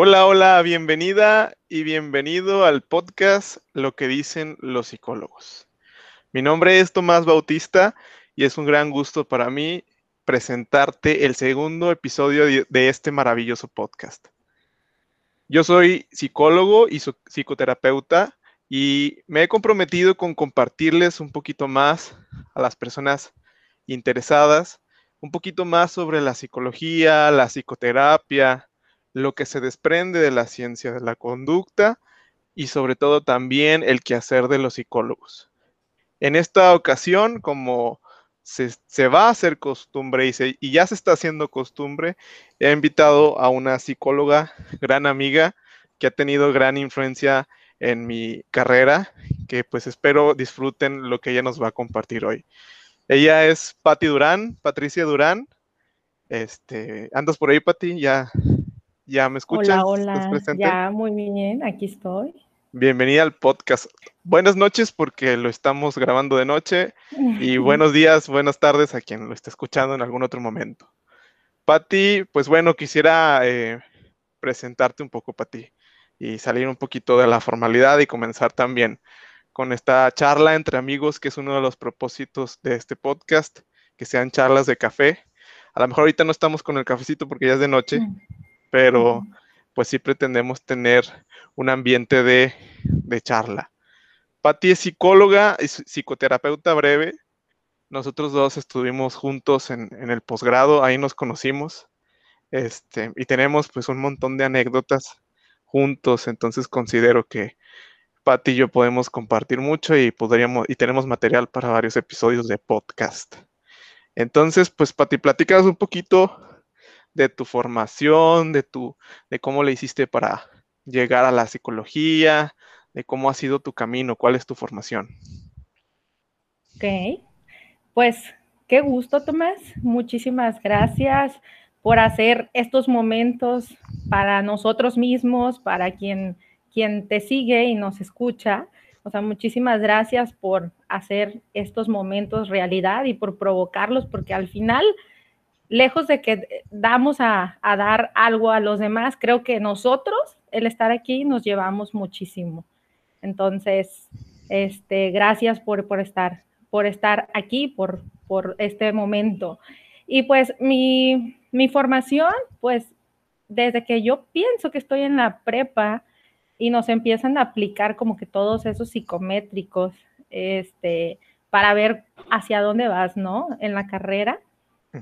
Hola, hola, bienvenida y bienvenido al podcast Lo que dicen los psicólogos. Mi nombre es Tomás Bautista y es un gran gusto para mí presentarte el segundo episodio de este maravilloso podcast. Yo soy psicólogo y psicoterapeuta y me he comprometido con compartirles un poquito más a las personas interesadas, un poquito más sobre la psicología, la psicoterapia, lo que se desprende de la ciencia de la conducta y sobre todo también el quehacer de los psicólogos. En esta ocasión, como se, va a hacer costumbre y, ya se está haciendo costumbre, he invitado a una psicóloga, gran amiga, que ha tenido gran influencia en mi carrera, que pues espero disfruten lo que ella nos va a compartir hoy. Ella es Patti Durán, Patricia Durán. Este, ¿andas por ahí, Patti? ¿Ya ¿Ya me escuchas? Hola, hola. Ya, muy bien, aquí estoy. Bienvenida al podcast. Buenas noches porque lo estamos grabando de noche y buenos días, buenas tardes a quien lo esté escuchando en algún otro momento. Patti, pues bueno, quisiera eh, presentarte un poco, Patti, y salir un poquito de la formalidad y comenzar también con esta charla entre amigos, que es uno de los propósitos de este podcast, que sean charlas de café. A lo mejor ahorita no estamos con el cafecito porque ya es de noche, pero pues sí pretendemos tener un ambiente de, charla. Patti es psicóloga y psicoterapeuta breve. Nosotros dos estuvimos juntos en, el posgrado, ahí nos conocimos. Este, y tenemos pues un montón de anécdotas juntos, entonces considero que Patti y yo podemos compartir mucho y podríamos, y tenemos material para varios episodios de podcast. Entonces, pues Patti, platicas un poquito de tu formación, de tu, de cómo le hiciste para llegar a la psicología, de cómo ha sido tu camino, cuál es tu formación. Ok, pues qué gusto, Tomás. Muchísimas gracias por hacer estos momentos para nosotros mismos, para quien, quien te sigue y nos escucha. O sea, muchísimas gracias por hacer estos momentos realidad y por provocarlos, porque al final lejos de que damos a, dar algo a los demás, creo que nosotros, el estar aquí, nos llevamos muchísimo. Entonces, este, gracias por, por estar, por estar aquí, por, por este momento. Y pues mi, mi formación, pues desde que yo pienso que estoy en la prepa y nos empiezan a aplicar como que todos esos psicométricos, este, para ver hacia dónde vas, ¿no? En la carrera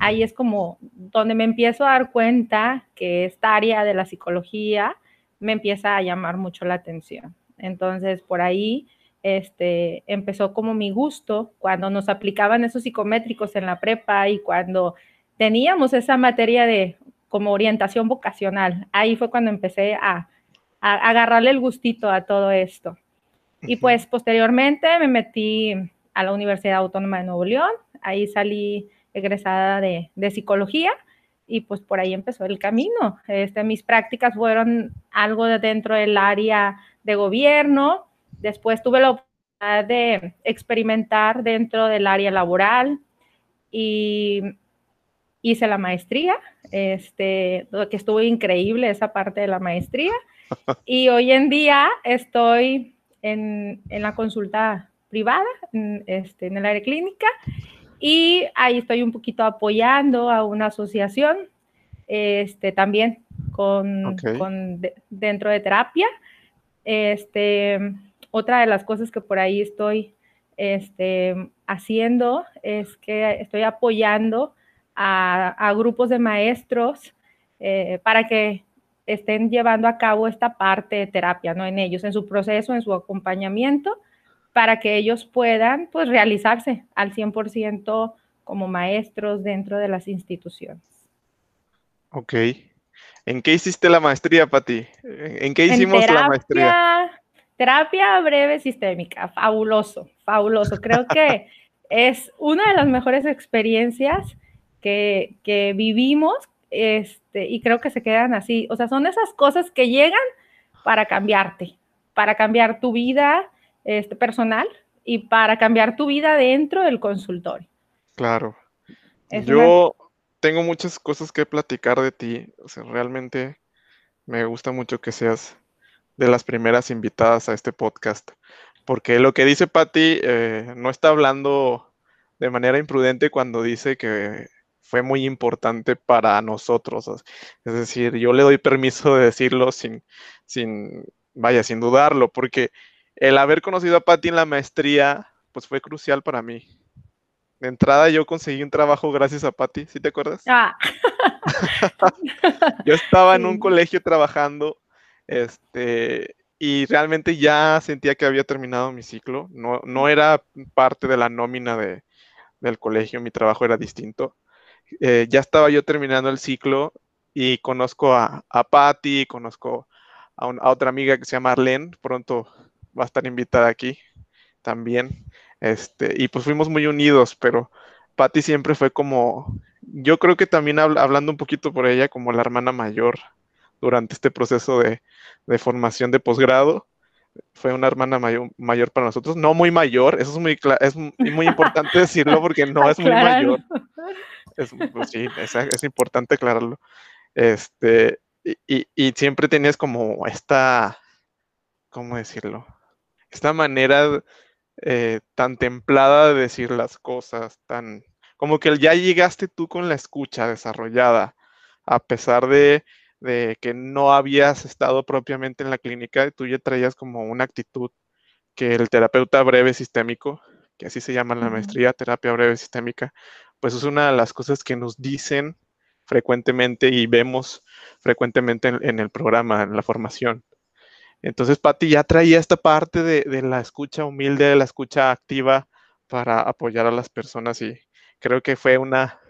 Ahí es como donde me empiezo a dar cuenta que esta área de la psicología me empieza a llamar mucho la atención. Entonces, por ahí este, empezó como mi gusto cuando nos aplicaban esos psicométricos en la prepa y cuando teníamos esa materia de como orientación vocacional. Ahí fue cuando empecé a, a agarrarle el gustito a todo esto. Y pues posteriormente me metí a la Universidad Autónoma de Nuevo León. Ahí salí egresada de, psicología y pues por ahí empezó el camino. Este, mis prácticas fueron algo de dentro del área de gobierno, después tuve la oportunidad de experimentar dentro del área laboral y hice la maestría, este, que estuvo increíble esa parte de la maestría. Y hoy en día estoy en, la consulta privada, este, en el área clínica y ahí estoy un poquito apoyando a una asociación, este, también con, dentro de terapia. Este, otra de las cosas que por ahí estoy este, haciendo es que estoy apoyando a, grupos de maestros eh, para que estén llevando a cabo esta parte de terapia, ¿no? En ellos, en su proceso, en su acompañamiento para que ellos puedan pues realizarse al 100% como maestros dentro de las instituciones. Ok. ¿En qué hiciste la maestría, Pati? ¿En qué hicimos la maestría? Terapia breve sistémica, fabuloso, fabuloso. Creo que es una de las mejores experiencias que, que vivimos este, y creo que se quedan así. O sea, son esas cosas que llegan para cambiarte, para cambiar tu vida, este, personal y para cambiar tu vida dentro del consultorio. Claro. Yo tengo muchas cosas que platicar de ti. O sea, realmente Me gusta mucho que seas de las primeras invitadas a este podcast, porque lo que dice Patti eh, no está hablando de manera imprudente cuando dice que fue muy importante para nosotros. Es decir, yo le doy permiso de decirlo sin, sin, vaya, sin dudarlo, porque el haber conocido a Patti en la maestría, pues fue crucial para mí. De entrada yo conseguí un trabajo gracias a Patti, ¿sí te acuerdas? Ah. yo estaba en un colegio trabajando, este, y realmente ya sentía que había terminado mi ciclo. No, no era parte de la nómina de, del colegio, mi trabajo era distinto. Eh, ya estaba yo terminando el ciclo y conozco a, a Patty, conozco a, otra amiga que se llama Arlene, pronto va a estar invitada aquí también. Este, y pues fuimos muy unidos, pero Patty siempre fue como, yo creo que también hablando un poquito por ella, como la hermana mayor durante este proceso de, de formación de posgrado. Fue una hermana mayor, mayor, para nosotros, no muy mayor, eso es muy, es muy importante decirlo porque no es muy mayor, es, pues sí, es, importante aclararlo. Este, y, y, siempre tenías como esta, ¿cómo decirlo? Esta manera eh, tan templada de decir las cosas, tan como que ya llegaste tú con la escucha desarrollada, a pesar de, de que no habías estado propiamente en la clínica, tú ya traías como una actitud que el terapeuta breve sistémico, que así se llama la maestría, terapia breve sistémica, pues es una de las cosas que nos dicen frecuentemente y vemos frecuentemente en, el programa, en la formación. Entonces, Patti ya traía esta parte de, la escucha humilde, de la escucha activa para apoyar a las personas y creo que fue una,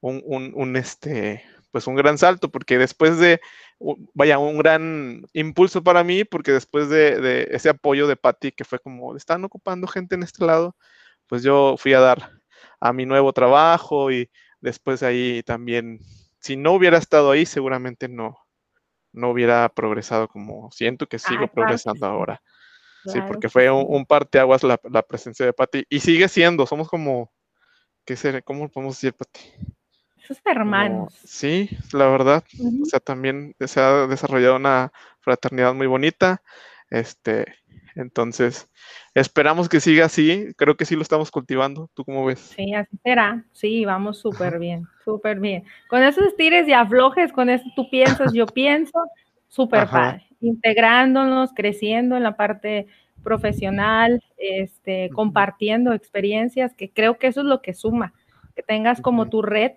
un, este, pues un gran salto, porque después de, vaya, un gran impulso para mí, porque después de, ese apoyo de Patti, que fue como, están ocupando gente en este lado, pues yo fui a dar a mi nuevo trabajo y después ahí también, si no hubiera estado ahí, seguramente no, no hubiera progresado como siento que sigo progresando ahora. sí, porque fue un, parteaguas la, la presencia de Patti y sigue siendo, somos como, ¿qué será? ¿Cómo podemos decir, Patti? Sus hermanos. sí, la verdad. O sea, también se ha desarrollado una fraternidad muy bonita. Este, entonces, esperamos que siga así. Creo que sí lo estamos cultivando. ¿Tú cómo ves? Sí, así será. Sí, vamos súper bien, súper bien. Con esos estires y aflojes, con eso tú piensas, yo pienso, súper padre. Integrándonos, creciendo en la parte profesional, este, compartiendo experiencias, que creo que eso es lo que suma, que tengas como tu red,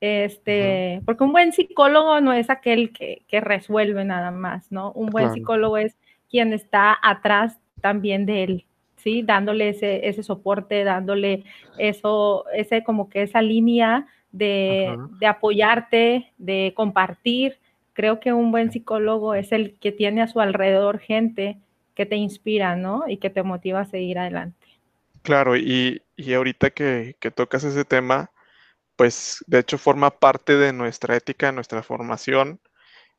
este, porque un buen psicólogo no es aquel que, que resuelve nada más, ¿no? Un buen psicólogo es quien está atrás también de él, ¿sí? Dándole ese, ese soporte, dándole eso, ese como que esa línea de, de, apoyarte, de compartir. Creo que un buen psicólogo es el que tiene a su alrededor gente que te inspira, ¿no? Y que te motiva a seguir adelante. Claro, y, y ahorita que, que tocas ese tema, pues de hecho forma parte de nuestra ética, de nuestra formación,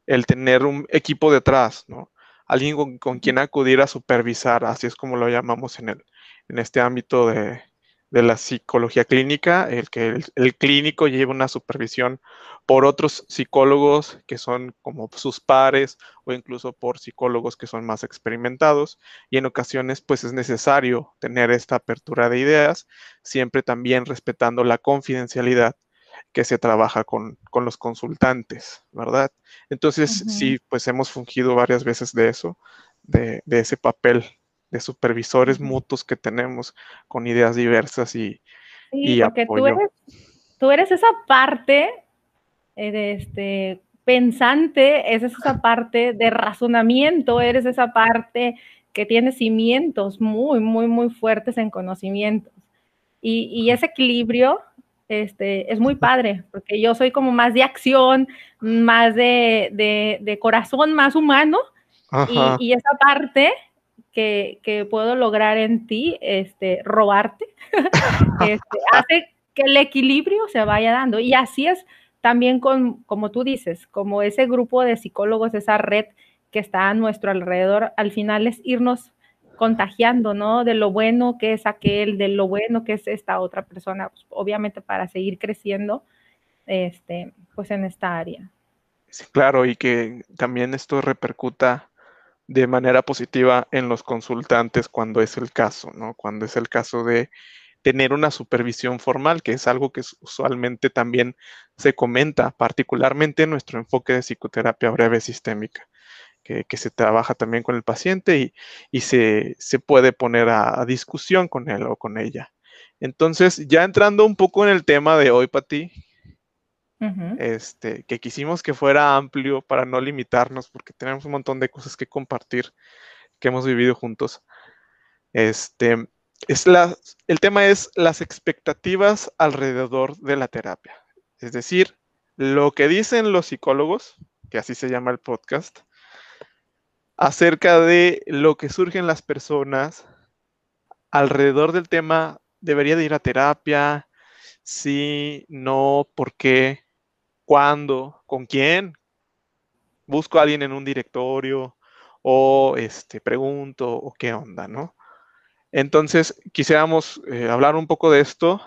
el tener un equipo detrás, ¿no? Alguien con, quien acudir a supervisar, así es como lo llamamos en, el, en este ámbito de, la psicología clínica, el que el, clínico lleva una supervisión por otros psicólogos que son como sus pares o incluso por psicólogos que son más experimentados. Y en ocasiones pues es necesario tener esta apertura de ideas, siempre también respetando la confidencialidad que se trabaja con, los consultantes, ¿verdad? Entonces, sí, pues hemos fungido varias veces de eso, de, ese papel de supervisores mutuos que tenemos con ideas diversas y, sí, porque Tú eres, tú eres esa parte eh, de este, pensante, es esa parte de razonamiento, eres esa parte que tiene cimientos muy, muy, muy fuertes en conocimientos. Y, y ese equilibrio este, es muy padre, porque yo soy como más de acción, más de, corazón, más humano, y, esa parte que, puedo lograr en ti, este, robarte, este, hace que el equilibrio se vaya dando. Y así es también con, como tú dices, como ese grupo de psicólogos, esa red que está a nuestro alrededor, al final es irnos contagiando, ¿no? De lo bueno que es aquel, de lo bueno que es esta otra persona, pues, obviamente para seguir creciendo, este, pues en esta área. Claro, y que también esto repercuta de manera positiva en los consultantes cuando es el caso, ¿no? Cuando es el caso de tener una supervisión formal, que es algo que usualmente también se comenta, particularmente en nuestro enfoque de psicoterapia breve sistémica, que, se trabaja también con el paciente y, se, puede poner a, discusión con él o con ella. Entonces, ya entrando un poco en el tema de hoy, Pati, este, que quisimos que fuera amplio para no limitarnos, porque tenemos un montón de cosas que compartir que hemos vivido juntos. Este, es la, el tema es las expectativas alrededor de la terapia. Es decir, lo que dicen los psicólogos, que así se llama el podcast, acerca de lo que surgen las personas alrededor del tema, debería de ir a terapia, sí, no, por qué, cuándo, con quién. Busco a alguien en un directorio o este, pregunto o qué onda, ¿no? Entonces, quisiéramos eh, hablar un poco de esto,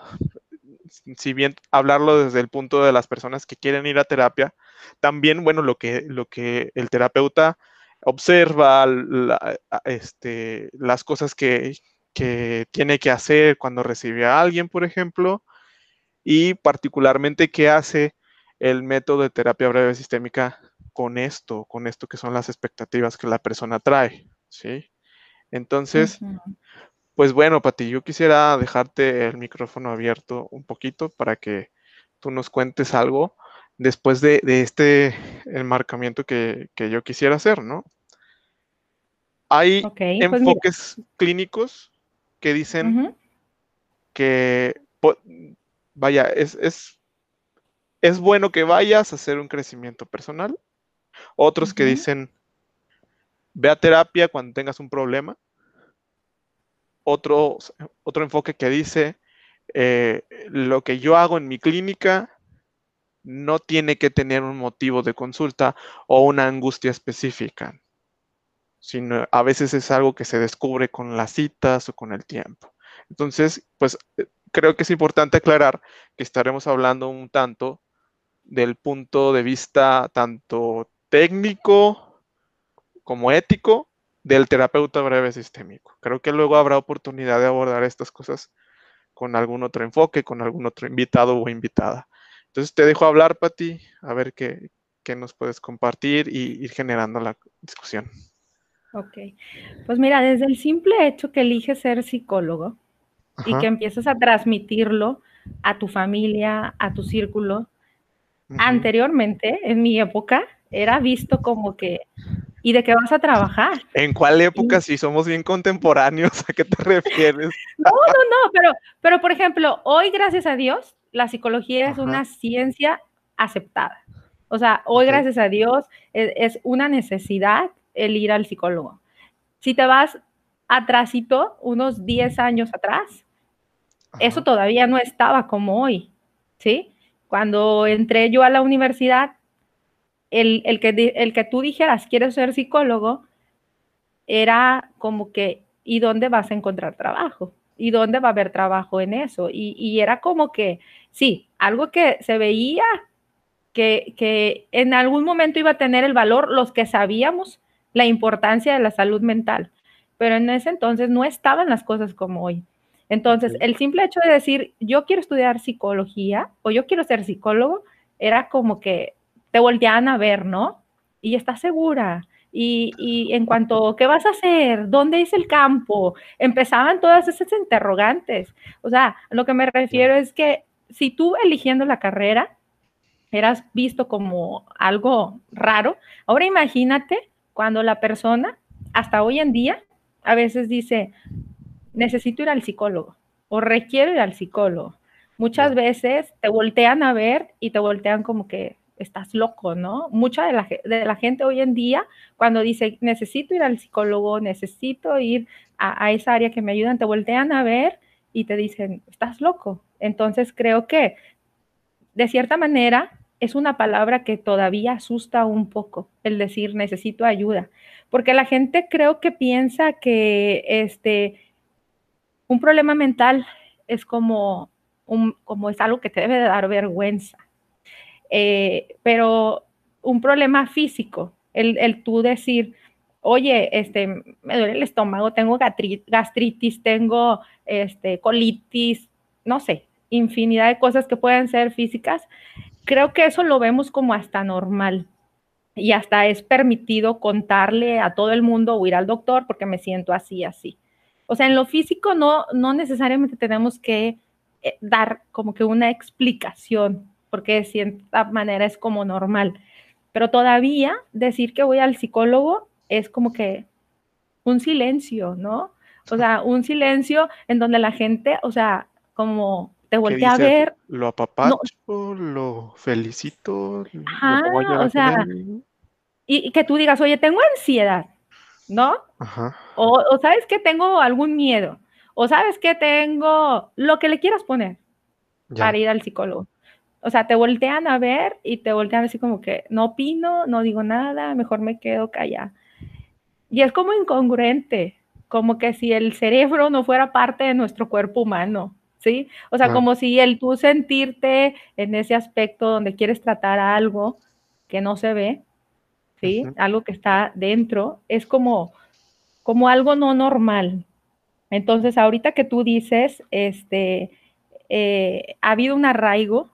si bien hablarlo desde el punto de las personas que quieren ir a terapia, también, bueno, lo que, lo que el terapeuta observa, este, las cosas que, que tiene que hacer cuando recibe a alguien, por ejemplo, y particularmente qué hace el método de terapia breve sistémica con esto, con esto que son las expectativas que la persona trae, ¿sí? Entonces, pues bueno, Pati, yo quisiera dejarte el micrófono abierto un poquito para que tú nos cuentes algo después de, este enmarcamiento que, yo quisiera hacer, ¿no? Hay pues enfoques clínicos que dicen que, vaya, es, es es bueno que vayas a hacer un crecimiento personal. Otros que dicen, ve a terapia cuando tengas un problema. Otro, otro enfoque que dice, eh, lo que yo hago en mi clínica no tiene que tener un motivo de consulta o una angustia específica, sino a veces es algo que se descubre con las citas o con el tiempo. Entonces, pues eh, creo que es importante aclarar que estaremos hablando un tanto del punto de vista tanto técnico como ético del terapeuta breve sistémico. Creo que luego habrá oportunidad de abordar estas cosas con algún otro enfoque, con algún otro invitado o invitada. Entonces te dejo hablar, Pati, a ver qué, nos puedes compartir y ir generando la discusión. Ok, pues mira, desde el simple hecho que eliges ser psicólogo y que empiezas a transmitirlo a tu familia, a tu círculo, Anteriormente, en mi época, era visto como que, ¿y de qué vas a trabajar? ¿En cuál época? Si somos bien contemporáneos, ¿a qué te refieres? no, no, no, pero, pero por ejemplo, hoy, gracias a Dios, la psicología es una ciencia aceptada. O sea, hoy, gracias a Dios, e, es, una necesidad el ir al psicólogo. Si te vas atrásito, unos 10 años atrás, eso todavía no estaba como hoy, ¿sí? Cuando entré yo a la universidad, el, que, el que tú dijeras, quieres ser psicólogo, era como que, ¿y dónde vas a encontrar trabajo? ¿Y dónde va a haber trabajo en eso? Y, era como que, sí, algo que se veía que, que, en algún momento iba a tener el valor los que sabíamos la importancia de la salud mental, pero en ese entonces no estaban las cosas como hoy. Entonces, el simple hecho de decir, yo quiero estudiar psicología o yo quiero ser psicólogo, era como que te volteaban a ver, ¿no? Y estás segura. Y, en cuanto, ¿qué vas a hacer? ¿Dónde es el campo? Empezaban todas esas interrogantes. O sea, lo que me refiero es que si tú eligiendo la carrera eras visto como algo raro, ahora imagínate cuando la persona, hasta hoy en día, a veces dice, necesito ir al psicólogo o requiero ir al psicólogo. Muchas veces te voltean a ver y te voltean como que estás loco, ¿no? Mucha de la, de la gente hoy en día, cuando dice, necesito ir al psicólogo, necesito ir a, esa área que me ayudan, te voltean a ver y te dicen, estás loco. Entonces creo que, de cierta manera, es una palabra que todavía asusta un poco, el decir necesito ayuda, porque la gente creo que piensa que este, un problema mental es como, un, como es algo que te debe dar vergüenza. Eh, pero un problema físico, el, el tú decir, oye, este, me duele el estómago, tengo gastritis, tengo este, colitis, no sé, infinidad de cosas que pueden ser físicas, creo que eso lo vemos como hasta normal y hasta es permitido contarle a todo el mundo o ir al doctor porque me siento así, así. O sea, en lo físico no, no necesariamente tenemos que eh, dar como que una explicación, porque de cierta manera es como normal. Pero todavía decir que voy al psicólogo es como que un silencio, ¿no? O sea, un silencio en donde la gente, o sea, como te voltea a ver. Lo apapacho, lo felicito. Ajá, o sea, y, que tú digas, oye, tengo ansiedad, ¿no? Ajá. O, o sabes que tengo algún miedo, o sabes que tengo lo que le quieras poner para ir al psicólogo. O sea, te voltean a ver y te voltean así como que no opino, no digo nada, mejor me quedo callada. Y es como incongruente, como que si el cerebro no fuera parte de nuestro cuerpo humano, ¿sí? O sea, como si el tú sentirte en ese aspecto donde quieres tratar algo que no se ve, ¿sí? Algo que está dentro, es como, como algo no normal. Entonces, ahorita que tú dices, este, eh, ha habido un arraigo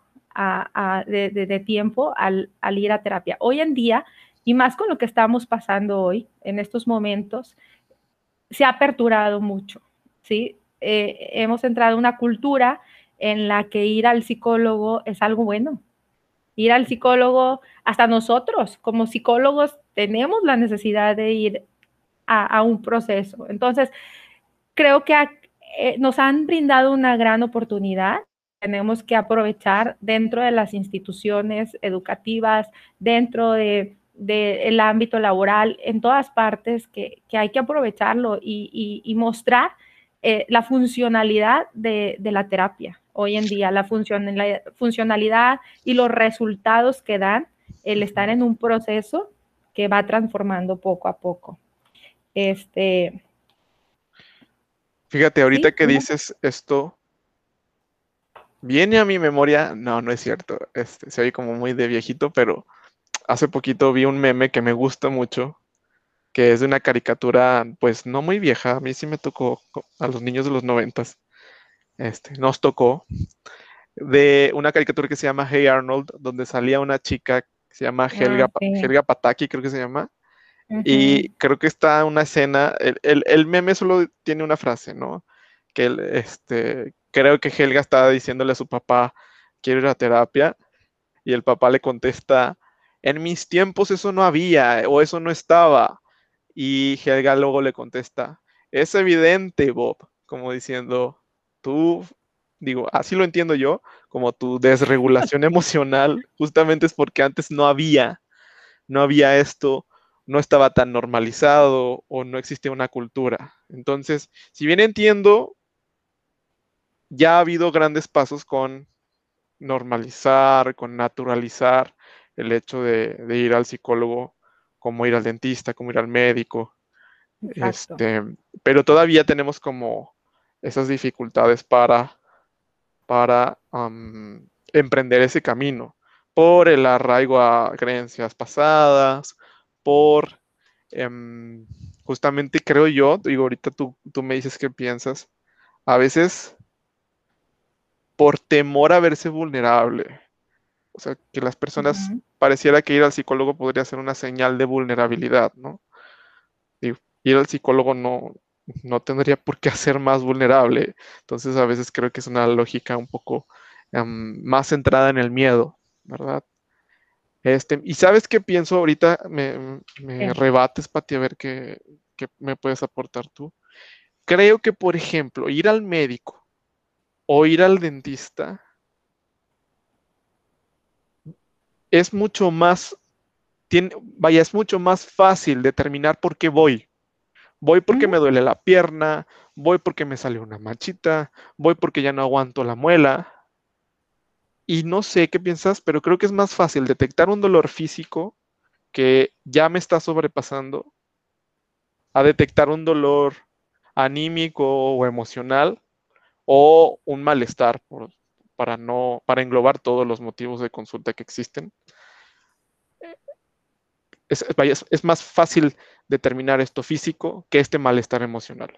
de, tiempo al, ir a terapia. Hoy en día y más con lo que estamos pasando hoy, en estos momentos, se ha aperturado mucho, ¿sí? Eh, hemos entrado en una cultura en la que ir al psicólogo es algo bueno. Ir al psicólogo, hasta nosotros como psicólogos tenemos la necesidad de ir a, un proceso. Entonces, creo que eh, nos han brindado una gran oportunidad. Tenemos que aprovechar dentro de las instituciones educativas, dentro de del ámbito laboral en todas partes, que, hay que aprovecharlo y, mostrar eh, la funcionalidad de, la terapia hoy en día, la, la funcionalidad y los resultados que dan el estar en un proceso que va transformando poco a poco. Este. Fíjate, ahorita que dices esto, viene a mi memoria, no, no es cierto, este, se oye como muy de viejito, pero hace poquito vi un meme que me gusta mucho, que es de una caricatura, pues no muy vieja, a mí sí me tocó a los niños de los noventas, este, nos tocó, de una caricatura que se llama Hey Arnold, donde salía una chica que se llama ah, Helga, Helga Pataki, creo que se llama, y creo que está una escena, el, meme solo tiene una frase, ¿no? Que este, creo que Helga estaba diciéndole a su papá, quiero ir a terapia, y el papá le contesta, en mis tiempos eso no había o eso no estaba. Y Helga luego le contesta, es evidente, Bob, como diciendo, tú, digo, así lo entiendo yo, como tu desregulación emocional, justamente es porque antes no había, no había esto, no estaba tan normalizado o no existía una cultura. Entonces, si bien entiendo, ya ha habido grandes pasos con normalizar, con naturalizar el hecho de, ir al psicólogo, como ir al dentista, como ir al médico. Este, pero todavía tenemos como esas dificultades para, para emprender ese camino, por el arraigo a creencias pasadas, por em, justamente creo yo, digo, ahorita tú, tú me dices qué piensas, a veces por temor a verse vulnerable, o sea, que las personas pareciera que ir al psicólogo podría ser una señal de vulnerabilidad, ¿no? ir al psicólogo no, no tendría por qué hacer más vulnerable. Entonces, a veces creo que es una lógica un poco em, más centrada en el miedo, ¿verdad? Este, y sabes qué pienso ahorita, me, me rebates, Pati, a ver qué, qué me puedes aportar tú. Creo que, por ejemplo, ir al médico o ir al dentista es mucho más, tiene, vaya, es mucho más fácil determinar por qué voy. Voy porque me duele la pierna, voy porque me sale una manchita, voy porque ya no aguanto la muela. Y no sé qué piensas, pero creo que es más fácil detectar un dolor físico que ya me está sobrepasando a detectar un dolor anímico o emocional o un malestar por, para no, para englobar todos los motivos de consulta que existen. es, es, más fácil determinar esto físico que este malestar emocional.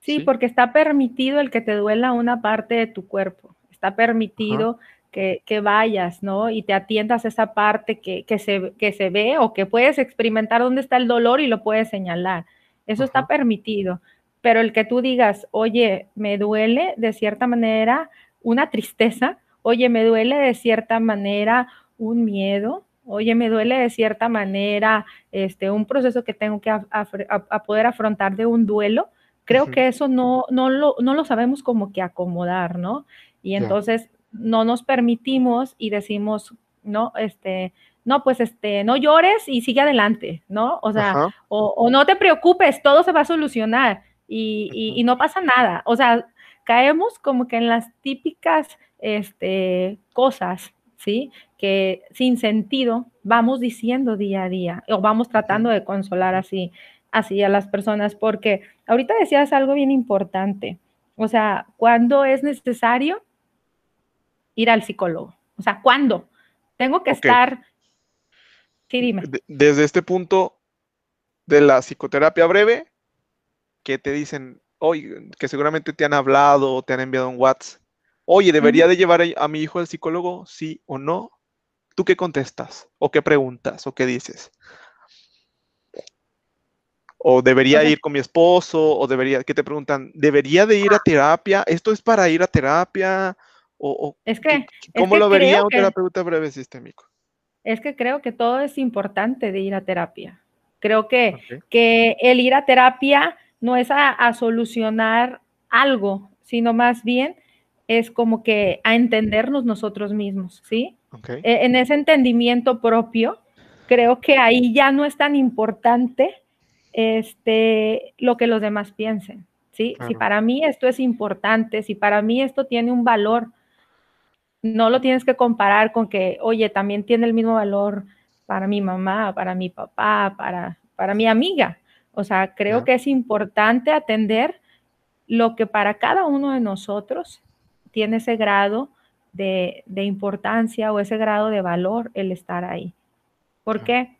Sí, porque está permitido el que te duela una parte de tu cuerpo. Está permitido que, vayas, ¿no? Y te atiendas a esa parte que, se, que se ve o que puedes experimentar dónde está el dolor y lo puedes señalar. Eso está permitido. Pero el que tú digas, oye, me duele de cierta manera una tristeza, oye, me duele de cierta manera un miedo, oye, me duele de cierta manera este, un proceso que tengo que a, poder afrontar de un duelo, creo que eso no, no, lo, no lo sabemos como que acomodar, ¿no? Y entonces no nos permitimos y decimos, no, este, no, pues este, no llores y sigue adelante, ¿no? O sea, o, no te preocupes, todo se va a solucionar y, y, no pasa nada. O sea, caemos como que en las típicas este, cosas, ¿sí? Que sin sentido vamos diciendo día a día o vamos tratando de consolar así, así a las personas, porque ahorita decías algo bien importante, o sea, ¿cuándo es necesario ir al psicólogo? O sea, ¿cuándo? Tengo que estar... Sí, dime. Desde este punto de la psicoterapia breve, que te dicen, oye, que seguramente te han hablado o te han enviado un WhatsApp, oye, ¿debería de llevar a mi hijo al psicólogo? Sí o no. ¿Tú qué contestas? ¿O qué preguntas? ¿O qué dices? ¿O debería ir con mi esposo? ¿O debería, qué te preguntan? ¿Debería de ir a terapia? ¿Esto es para ir a terapia? ¿O, es que, ¿Cómo lo vería un terapeuta breve sistémico? Es que creo que todo es importante de ir a terapia. Creo que, que el ir a terapia no es a, solucionar algo, sino más bien es como que a entendernos nosotros mismos, ¿sí? E, en ese entendimiento propio, creo que ahí ya no es tan importante este, lo que los demás piensen, ¿sí? Si para mí esto es importante, si para mí esto tiene un valor, no lo tienes que comparar con que, oye, también tiene el mismo valor para mi mamá, para mi papá, para, para mi amiga. O sea, creo que es importante atender lo que para cada uno de nosotros tiene ese grado de, importancia o ese grado de valor el estar ahí. ¿Por qué?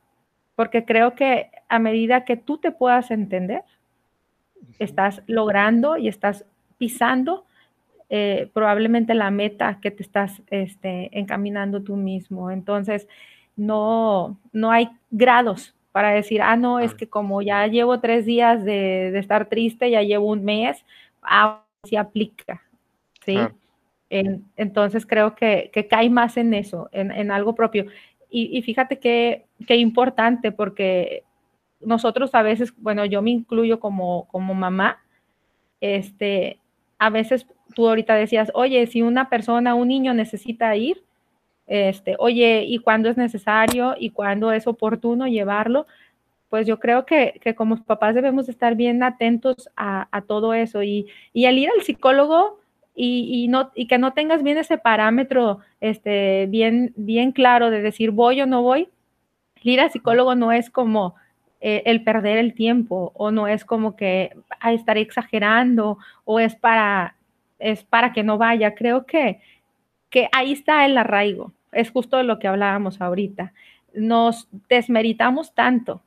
Porque creo que a medida que tú te puedas entender, estás logrando y estás pisando eh, probablemente la meta que te estás este, encaminando tú mismo. Entonces, no, no hay grados para decir, ah, no, es que como ya llevo tres días de, estar triste, ya llevo un mes, ah, se aplica, ¿sí? entonces creo que, cae más en eso, en, algo propio. Y, fíjate que, importante, porque nosotros a veces, bueno, yo me incluyo como, como mamá, este, a veces tú ahorita decías, oye, si una persona, un niño necesita ir, este, oye, ¿y cuándo es necesario y cuándo es oportuno llevarlo? Pues yo creo que, como papás debemos estar bien atentos a, todo eso y, y, al ir al psicólogo y, no, y que no tengas bien ese parámetro este, bien, bien claro de decir voy o no voy, ir al psicólogo no es como eh, el perder el tiempo o no es como que estaré exagerando o es para, es para que no vaya. Creo que, que ahí está el arraigo es justo lo que hablábamos ahorita. Nos desmeritamos tanto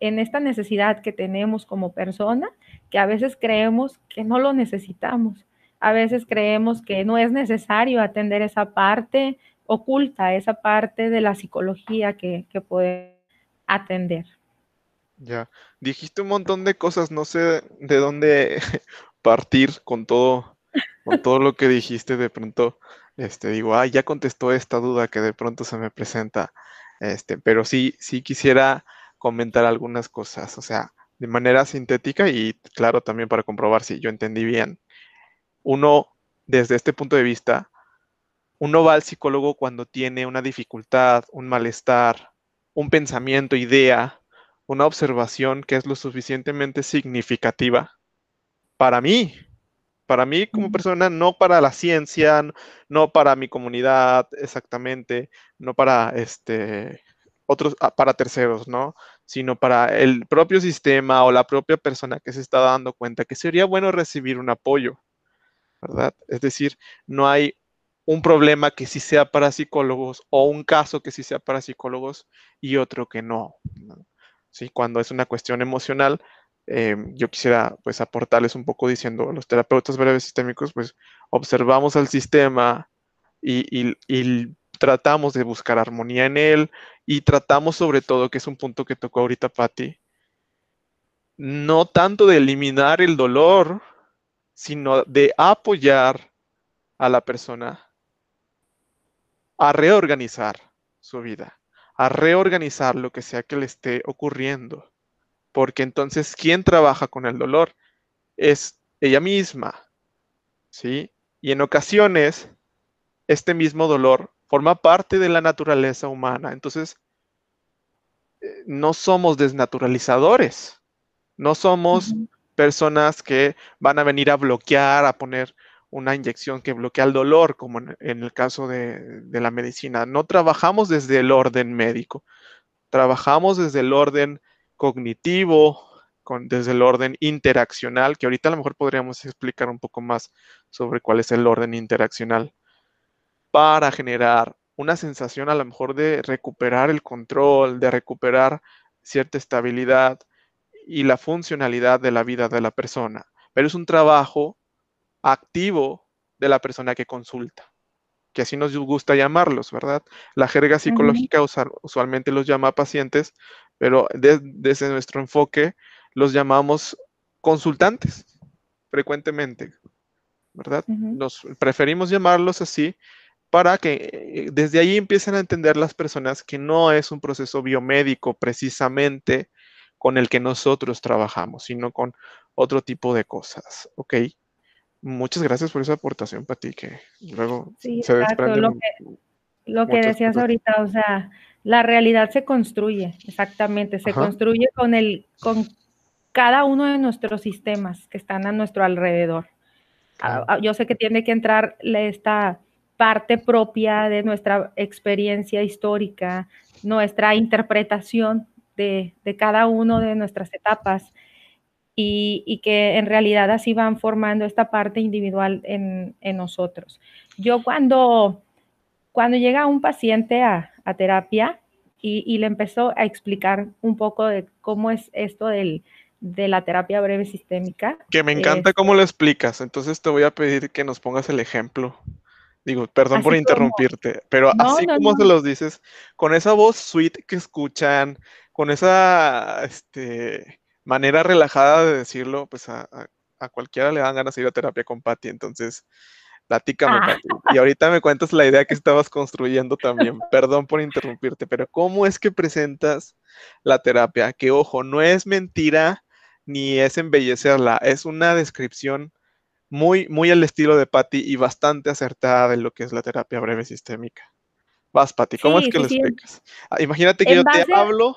en esta necesidad que tenemos como persona que a veces creemos que no lo necesitamos. A veces creemos que no es necesario atender esa parte oculta, esa parte de la psicología que, que atender. Ya, dijiste un montón de cosas, no sé de dónde partir con todo, con todo lo que dijiste de pronto este, digo, ah, ya contestó esta duda que de pronto se me presenta, este, pero sí, sí quisiera comentar algunas cosas, o sea, de manera sintética y claro también para comprobar si yo entendí bien. Uno, desde este punto de vista, uno va al psicólogo cuando tiene una dificultad, un malestar, un pensamiento, idea, una observación que es lo suficientemente significativa para mí, para mí como persona, no para la ciencia, no para mi comunidad exactamente, no para este otros, ah, para terceros, ¿no? Sino para el propio sistema o la propia persona que se está dando cuenta que sería bueno recibir un apoyo, ¿verdad? Es decir, no hay un problema que sí sea para psicólogos o un caso que sí sea para psicólogos y otro que no. ¿Sí? Cuando es una cuestión emocional, eh, yo quisiera pues aportarles un poco diciendo, los terapeutas breves sistémicos pues observamos al sistema y, tratamos de buscar armonía en él y tratamos sobre todo, que es un punto que tocó ahorita Patti, no tanto de eliminar el dolor, sino de apoyar a la persona a reorganizar su vida, a reorganizar lo que sea que le esté ocurriendo. Porque entonces, ¿quién trabaja con el dolor? Es ella misma. ¿Sí? Y en ocasiones, este mismo dolor forma parte de la naturaleza humana. Entonces, eh, no somos desnaturalizadores. No somos personas que van a venir a bloquear, a poner una inyección que bloquea el dolor, como en, el caso de, la medicina. No trabajamos desde el orden médico, trabajamos desde el orden cognitivo, con, desde el orden interaccional, que ahorita a lo mejor podríamos explicar un poco más sobre cuál es el orden interaccional, para generar una sensación a lo mejor de recuperar el control, de recuperar cierta estabilidad y la funcionalidad de la vida de la persona. Pero es un trabajo activo de la persona que consulta, que así nos gusta llamarlos, ¿verdad? La jerga psicológica usualmente los llama pacientes, pero desde nuestro enfoque los llamamos consultantes frecuentemente, ¿verdad? Nos preferimos llamarlos así para que eh, desde ahí empiecen a entender las personas que no es un proceso biomédico precisamente con el que nosotros trabajamos, sino con otro tipo de cosas, ¿ok? Muchas gracias por esa aportación, Pati, que luego se desprende. Lo que, lo que decías ahorita, o sea, la realidad se construye, exactamente, se construye con el, con cada uno de nuestros sistemas que están a nuestro alrededor. Ah, ah, yo sé que tiene que entrar esta parte propia de nuestra experiencia histórica, nuestra interpretación de, de cada uno de nuestras etapas y, que en realidad así van formando esta parte individual en, nosotros. Yo cuando, cuando llega un paciente a, terapia y, le empezó a explicar un poco de cómo es esto del, de la terapia breve sistémica. Que me encanta cómo lo explicas, entonces te voy a pedir que nos pongas el ejemplo. Digo, perdón por interrumpirte, pero así como se los dices, con esa voz sweet que escuchan, con esa, este, manera relajada de decirlo, pues a, cualquiera le dan ganas de ir a terapia con Patti, entonces platícame, ah. Y ahorita me cuentas la idea que estabas construyendo también. Perdón por interrumpirte, pero ¿cómo es que presentas la terapia? Que ojo, no es mentira ni es embellecerla, es una descripción muy, muy al estilo de Patti y bastante acertada de lo que es la terapia breve sistémica. Vas, Patti, ¿cómo es que lo explicas? Ah, imagínate que yo te hablo,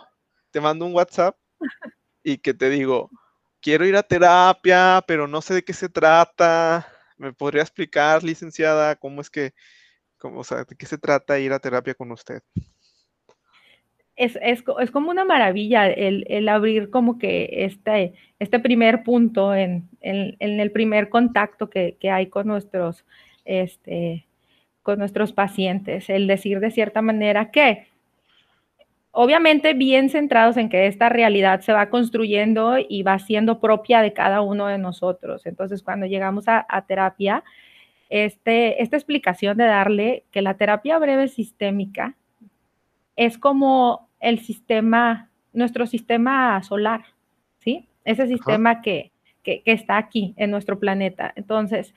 te mando un WhatsApp y que te digo, quiero ir a terapia, pero no sé de qué se trata. ¿Me podría explicar, licenciada, cómo es que, cómo, o sea, de qué se trata ir a terapia con usted? Es, es, es como una maravilla el, el, abrir como que este, este primer punto en, en, en el primer contacto que, que, hay con nuestros, este, con nuestros pacientes, el decir de cierta manera que obviamente bien centrados en que esta realidad se va construyendo y va siendo propia de cada uno de nosotros. Entonces, cuando llegamos a, terapia, este, esta explicación de darle que la terapia breve sistémica es como el sistema, nuestro sistema solar, ¿sí? Ese sistema que, que está aquí en nuestro planeta. Entonces,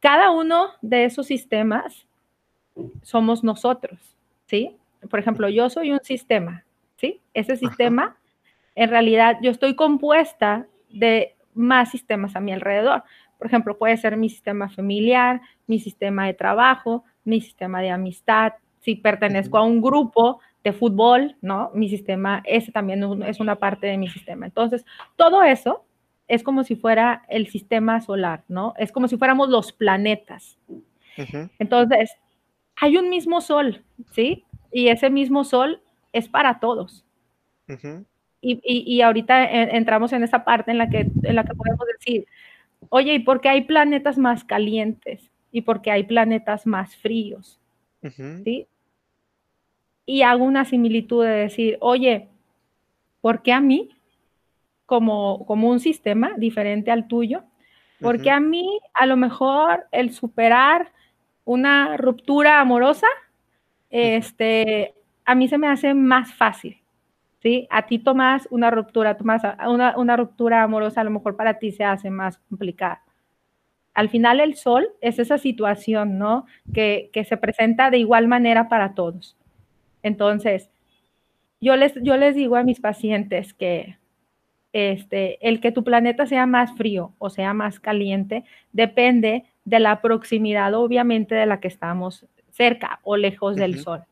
cada uno de esos sistemas somos nosotros, ¿sí? Por ejemplo, yo soy un sistema, ¿sí? Ese sistema, en realidad, yo estoy compuesta de más sistemas a mi alrededor. Por ejemplo, puede ser mi sistema familiar, mi sistema de trabajo, mi sistema de amistad. Si pertenezco a un grupo de fútbol, ¿no? Mi sistema, ese también es una parte de mi sistema. Entonces, todo eso es como si fuera el sistema solar, ¿no? Es como si fuéramos los planetas. Entonces, hay un mismo sol, ¿sí? Y ese mismo sol es para todos. y, ahorita entramos en esa parte en la, que, en la que podemos decir, oye, ¿y por qué hay planetas más calientes? y porque hay planetas más fríos. ¿sí? Y hago una similitud de decir, oye, ¿por qué a mí, como, como un sistema diferente al tuyo, porque a mí a lo mejor el superar una ruptura amorosa, este, a mí se me hace más fácil. ¿Sí? A ti tomas una ruptura, tomas una, una ruptura amorosa, a lo mejor para ti se hace más complicada al final el sol es esa situación, ¿no? Que, se presenta de igual manera para todos. Entonces, yo les, yo les digo a mis pacientes que este, el que tu planeta sea más frío o sea más caliente depende de la proximidad, obviamente, de la que estamos cerca o lejos del sol.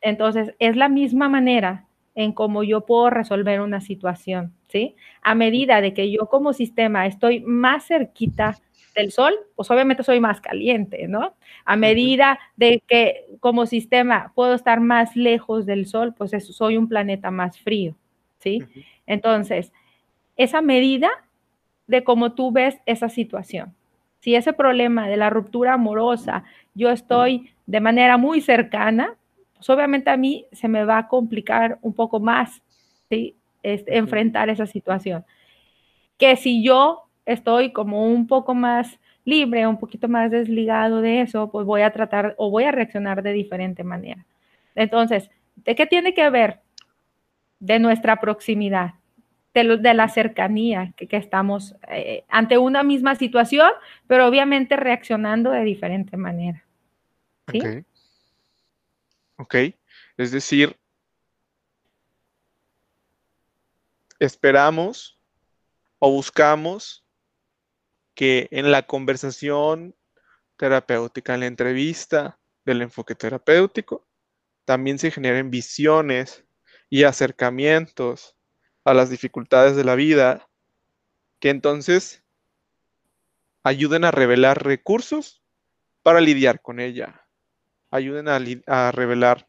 Entonces, es la misma manera en cómo yo puedo resolver una situación, ¿sí? A medida de que yo como sistema estoy más cerquita del sol, pues obviamente soy más caliente, ¿no? A medida de que como sistema puedo estar más lejos del sol, pues soy un planeta más frío, ¿sí? Entonces, esa medida de cómo tú ves esa situación. Si ese problema de la ruptura amorosa yo estoy de manera muy cercana, pues obviamente a mí se me va a complicar un poco más, ¿sí? enfrentar esa situación. Que si yo estoy como un poco más libre, un poquito más desligado de eso, pues voy a tratar o voy a reaccionar de diferente manera. Entonces, ¿de qué tiene que ver? De nuestra proximidad, de, la cercanía que, estamos eh, ante una misma situación, pero obviamente reaccionando de diferente manera. ¿sí? ok, es decir, esperamos o buscamos que en la conversación terapéutica, en la entrevista del enfoque terapéutico, también se generen visiones y acercamientos a las dificultades de la vida que entonces ayuden a revelar recursos para lidiar con ella, ayuden a, revelar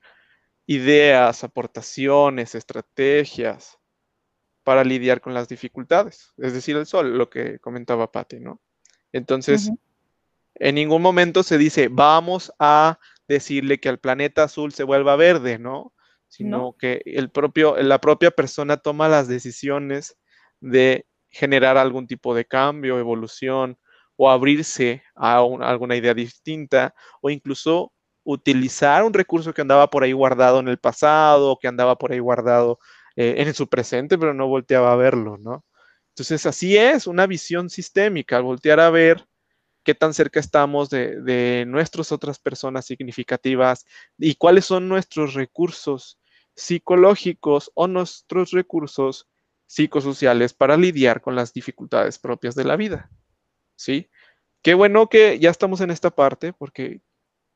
ideas, aportaciones, estrategias, para lidiar con las dificultades, es decir, el sol, lo que comentaba Patti, ¿no? Entonces, en ningún momento se dice, vamos a decirle que al planeta azul se vuelva verde, ¿no? Sino que el propio, la propia persona toma las decisiones de generar algún tipo de cambio, evolución, o abrirse a, alguna idea distinta, o incluso utilizar un recurso que andaba por ahí guardado en el pasado, que andaba por ahí guardado eh, en su presente, pero no volteaba a verlo, ¿no? Entonces, así es, una visión sistémica, voltear a ver qué tan cerca estamos de, de nuestras otras personas significativas y cuáles son nuestros recursos psicológicos o nuestros recursos psicosociales para lidiar con las dificultades propias de la vida. ¿Sí? Qué bueno que ya estamos en esta parte porque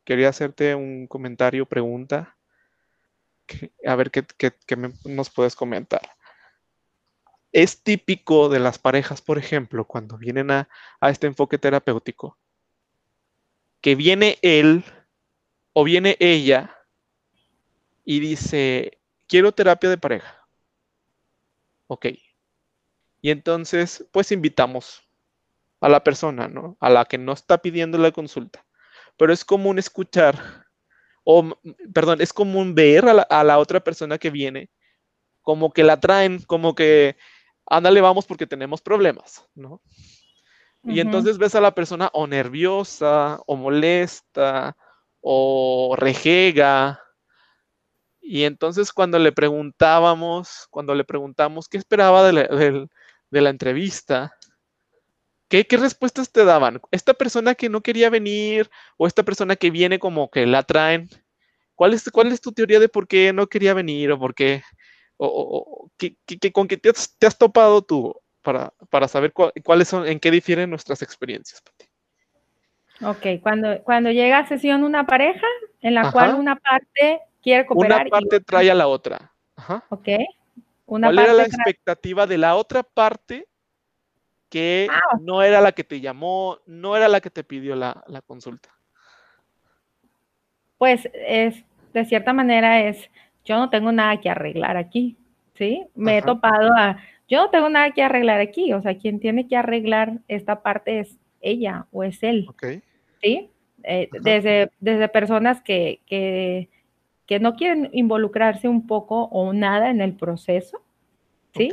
quería hacerte un comentario, pregunta a ver qué, nos puedes comentar. Es típico de las parejas, por ejemplo, cuando vienen a, este enfoque terapéutico, que viene él o viene ella y dice, quiero terapia de pareja. Ok. Y entonces, pues invitamos a la persona, ¿no? A la que no está pidiendo la consulta. Pero es común escuchar o, perdón, es común ver a la, otra persona que viene como que la traen, como que, ándale, vamos porque tenemos problemas, ¿no? Y entonces ves a la persona o nerviosa, o molesta, o rejega. Y entonces cuando le preguntábamos, cuando le preguntamos qué esperaba de la, entrevista, ¿qué, ¿qué, respuestas te daban? Esta persona que no quería venir o esta persona que viene como que la traen, ¿Cuál es, ¿Cuál es tu teoría de por qué no quería venir o por qué? O, ¿Con qué te has, topado tú para, para saber cuáles son, en qué difieren nuestras experiencias, Pati? Ok, cuando, cuando llega a sesión una pareja en la cual una parte cooperar. Una parte trae a la otra. Ajá. Ok. Una ¿Cuál era la expectativa de la otra parte que ah. no era la que te llamó, no era la que te pidió la, la consulta? pues es, de cierta manera es, yo no tengo nada que arreglar aquí, ¿sí? Me he topado a, yo no tengo nada que arreglar aquí, o sea, quien tiene que arreglar esta parte es ella o es él, ¿sí? eh, desde, desde personas que, que, que, no quieren involucrarse un poco o nada en el proceso, ¿sí?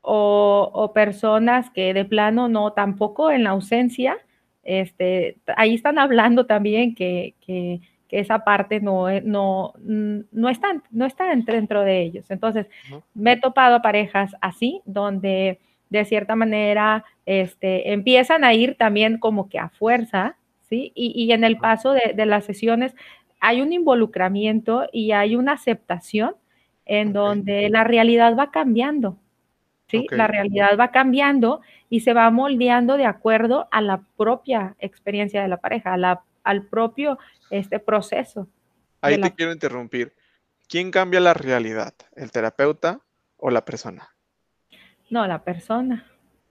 O, o, personas que de plano no, tampoco en la ausencia, este, ahí están hablando también que, que, que esa parte no, no, no, está, no está dentro de ellos. Entonces, me he topado a parejas así, donde de cierta manera este, empiezan a ir también como que a fuerza, ¿sí? Y, en el paso de, las sesiones hay un involucramiento y hay una aceptación en donde la realidad va cambiando, ¿sí? La realidad va cambiando y se va moldeando de acuerdo a la propia experiencia de la pareja, la, al propio este proceso. Ahí te quiero interrumpir. ¿Quién cambia la realidad? ¿El terapeuta o la persona? No, la persona.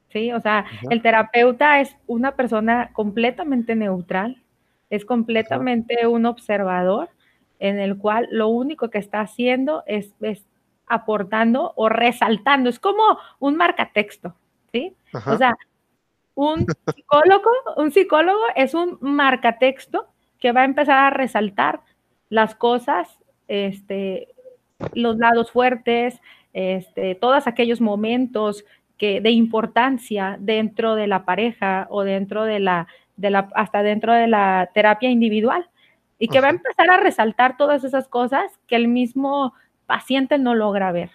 Sí, o sea, el terapeuta es una persona completamente neutral, es completamente un observador en el cual lo único que está haciendo es, aportando o resaltando, es como un marcatexto, ¿sí? O sea, un psicólogo, un psicólogo es un marcatexto que va a empezar a resaltar las cosas, este, los lados fuertes, este, todos aquellos momentos que, de importancia dentro de la pareja o dentro de la, de la, hasta dentro de la terapia individual. Y que va a empezar a resaltar todas esas cosas que el mismo paciente no logra ver,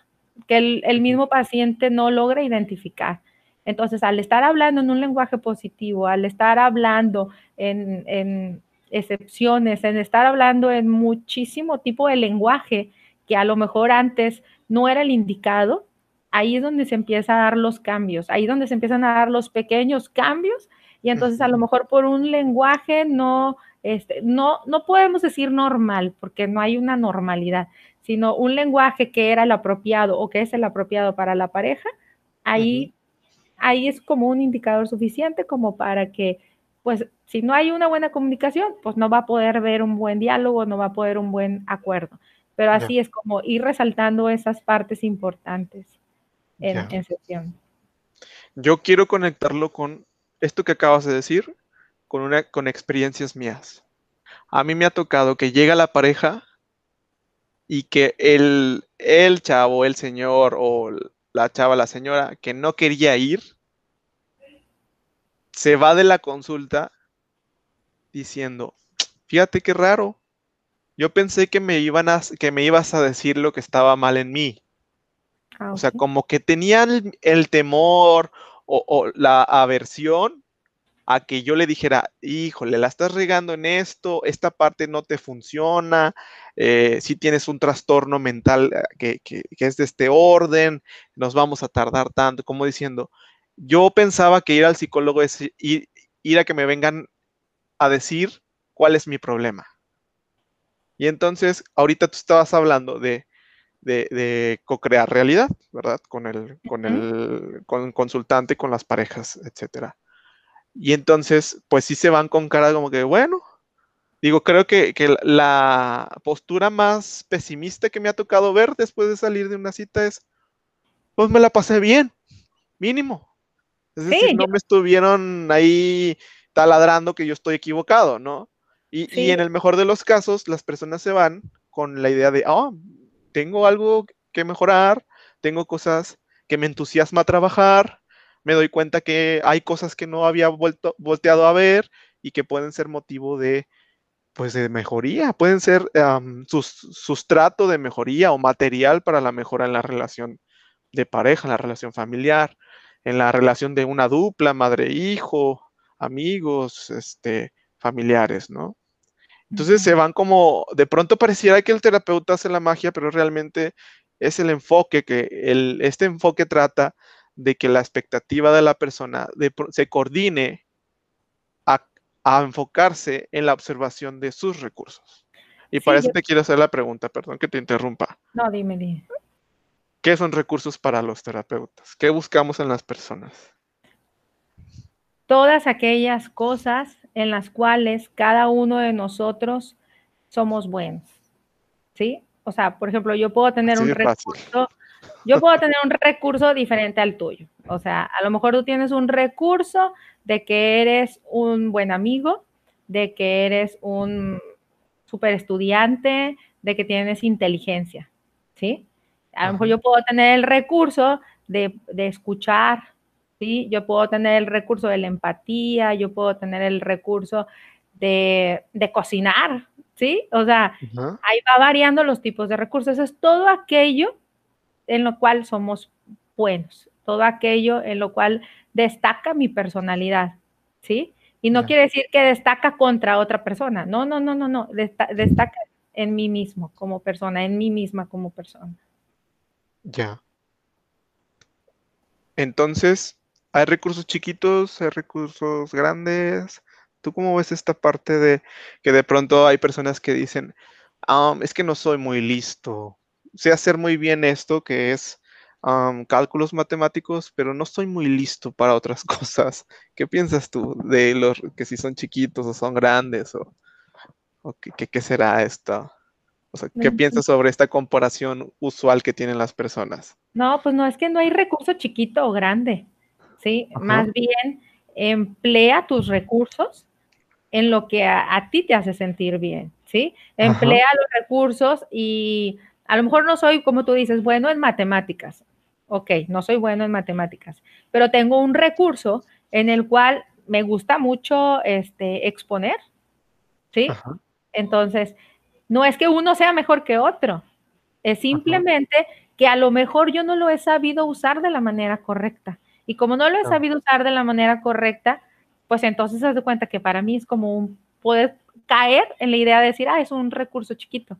que el, mismo paciente no logra identificar. Entonces, al estar hablando en un lenguaje positivo, al estar hablando en, en excepciones, en estar hablando en muchísimo tipo de lenguaje que a lo mejor antes no era el indicado, ahí es donde se empieza a dar los cambios, ahí es donde se empiezan a dar los pequeños cambios y entonces a lo mejor por un lenguaje no, este, no, no podemos decir normal, porque no hay una normalidad, sino un lenguaje que era el apropiado o que es el apropiado para la pareja, ahí, ahí es como un indicador suficiente como para que, pues, si no hay una buena comunicación, pues no va a poder ver un buen diálogo, no va a poder un buen acuerdo. Pero así es como ir resaltando esas partes importantes en, sesión. Yo quiero conectarlo con esto que acabas de decir, con, una, con experiencias mías. A mí me ha tocado que llega la pareja y que el, el chavo, el señor o la chava, la señora que no quería ir, se va de la consulta diciendo, fíjate qué raro, yo pensé que me, iban a, que me ibas a decir lo que estaba mal en mí. Ah, o sea, como que tenían el, temor o, la aversión a que yo le dijera, híjole, la estás regando en esto, esta parte no te funciona, eh, si tienes un trastorno mental eh, que, es de este orden, nos vamos a tardar tanto, como diciendo, yo pensaba que ir al psicólogo es ir a que me vengan a decir cuál es mi problema. Y entonces, ahorita tú estabas hablando de, de, co-crear realidad, ¿verdad? Con el, con el consultante, con las parejas, etcétera. Y entonces, pues sí se van con cara como que, bueno, digo, creo que, la postura más pesimista que me ha tocado ver después de salir de una cita es, pues me la pasé bien, mínimo. Es decir, no me estuvieron ahí taladrando que yo estoy equivocado, ¿no? Y, en el mejor de los casos, las personas se van con la idea de, oh, tengo algo que mejorar, tengo cosas que me entusiasma trabajar, me doy cuenta que hay cosas que no había vuelto, volteado a ver y que pueden ser motivo de, pues, de mejoría, pueden ser sus, sustrato de mejoría o material para la mejora en la relación de pareja, en la relación familiar, en la relación de una dupla, madre-hijo, amigos, este, familiares, ¿no? Entonces se van como, de pronto pareciera que el terapeuta hace la magia, pero realmente es el enfoque que, el, este enfoque trata de que la expectativa de la persona se coordine a, enfocarse en la observación de sus recursos. Y para eso te quiero hacer la pregunta, perdón que te interrumpa. No, dime, dime. ¿Qué son recursos para los terapeutas? ¿Qué buscamos en las personas? Todas aquellas cosas en las cuales cada uno de nosotros somos buenos. ¿Sí? O sea, por ejemplo, yo puedo tener un recurso, yo puedo tener un recurso diferente al tuyo. O sea, a lo mejor tú tienes un recurso de que eres un buen amigo, de que eres un super estudiante, de que tienes inteligencia, ¿sí? A lo mejor yo puedo tener el recurso de, escuchar, ¿sí? Yo puedo tener el recurso de la empatía, yo puedo tener el recurso de, cocinar, ¿sí? O sea, ahí va variando los tipos de recursos. es todo aquello en lo cual somos buenos, todo aquello en lo cual destaca mi personalidad, ¿sí? Y no quiere decir que destaca contra otra persona, no, no, no, no, no, destaca en mí mismo como persona, en mí misma como persona. Ya. Entonces, ¿hay recursos chiquitos, hay recursos grandes? ¿Tú cómo ves esta parte de que de pronto hay personas que dicen, ah, es que no soy muy listo, sé hacer muy bien esto que es cálculos matemáticos, pero no estoy muy listo para otras cosas. ¿Qué piensas tú de los que si son chiquitos o son grandes o, qué, será esto? O sea, ¿qué piensas sobre esta comparación usual que tienen las personas? No, pues no, es que no hay recurso chiquito o grande, ¿sí? Más bien, emplea tus recursos en lo que a, ti te hace sentir bien, ¿sí? Emplea los recursos y a lo mejor no soy, como tú dices, bueno en matemáticas. Ok, no soy bueno en matemáticas, pero tengo un recurso en el cual me gusta mucho este, exponer, ¿sí? Entonces, no es que uno sea mejor que otro, es simplemente que a lo mejor yo no lo he sabido usar de la manera correcta. Y como no lo he sabido usar de la manera correcta, pues entonces se de cuenta que para mí es como un poder caer en la idea de decir, ah, es un recurso chiquito.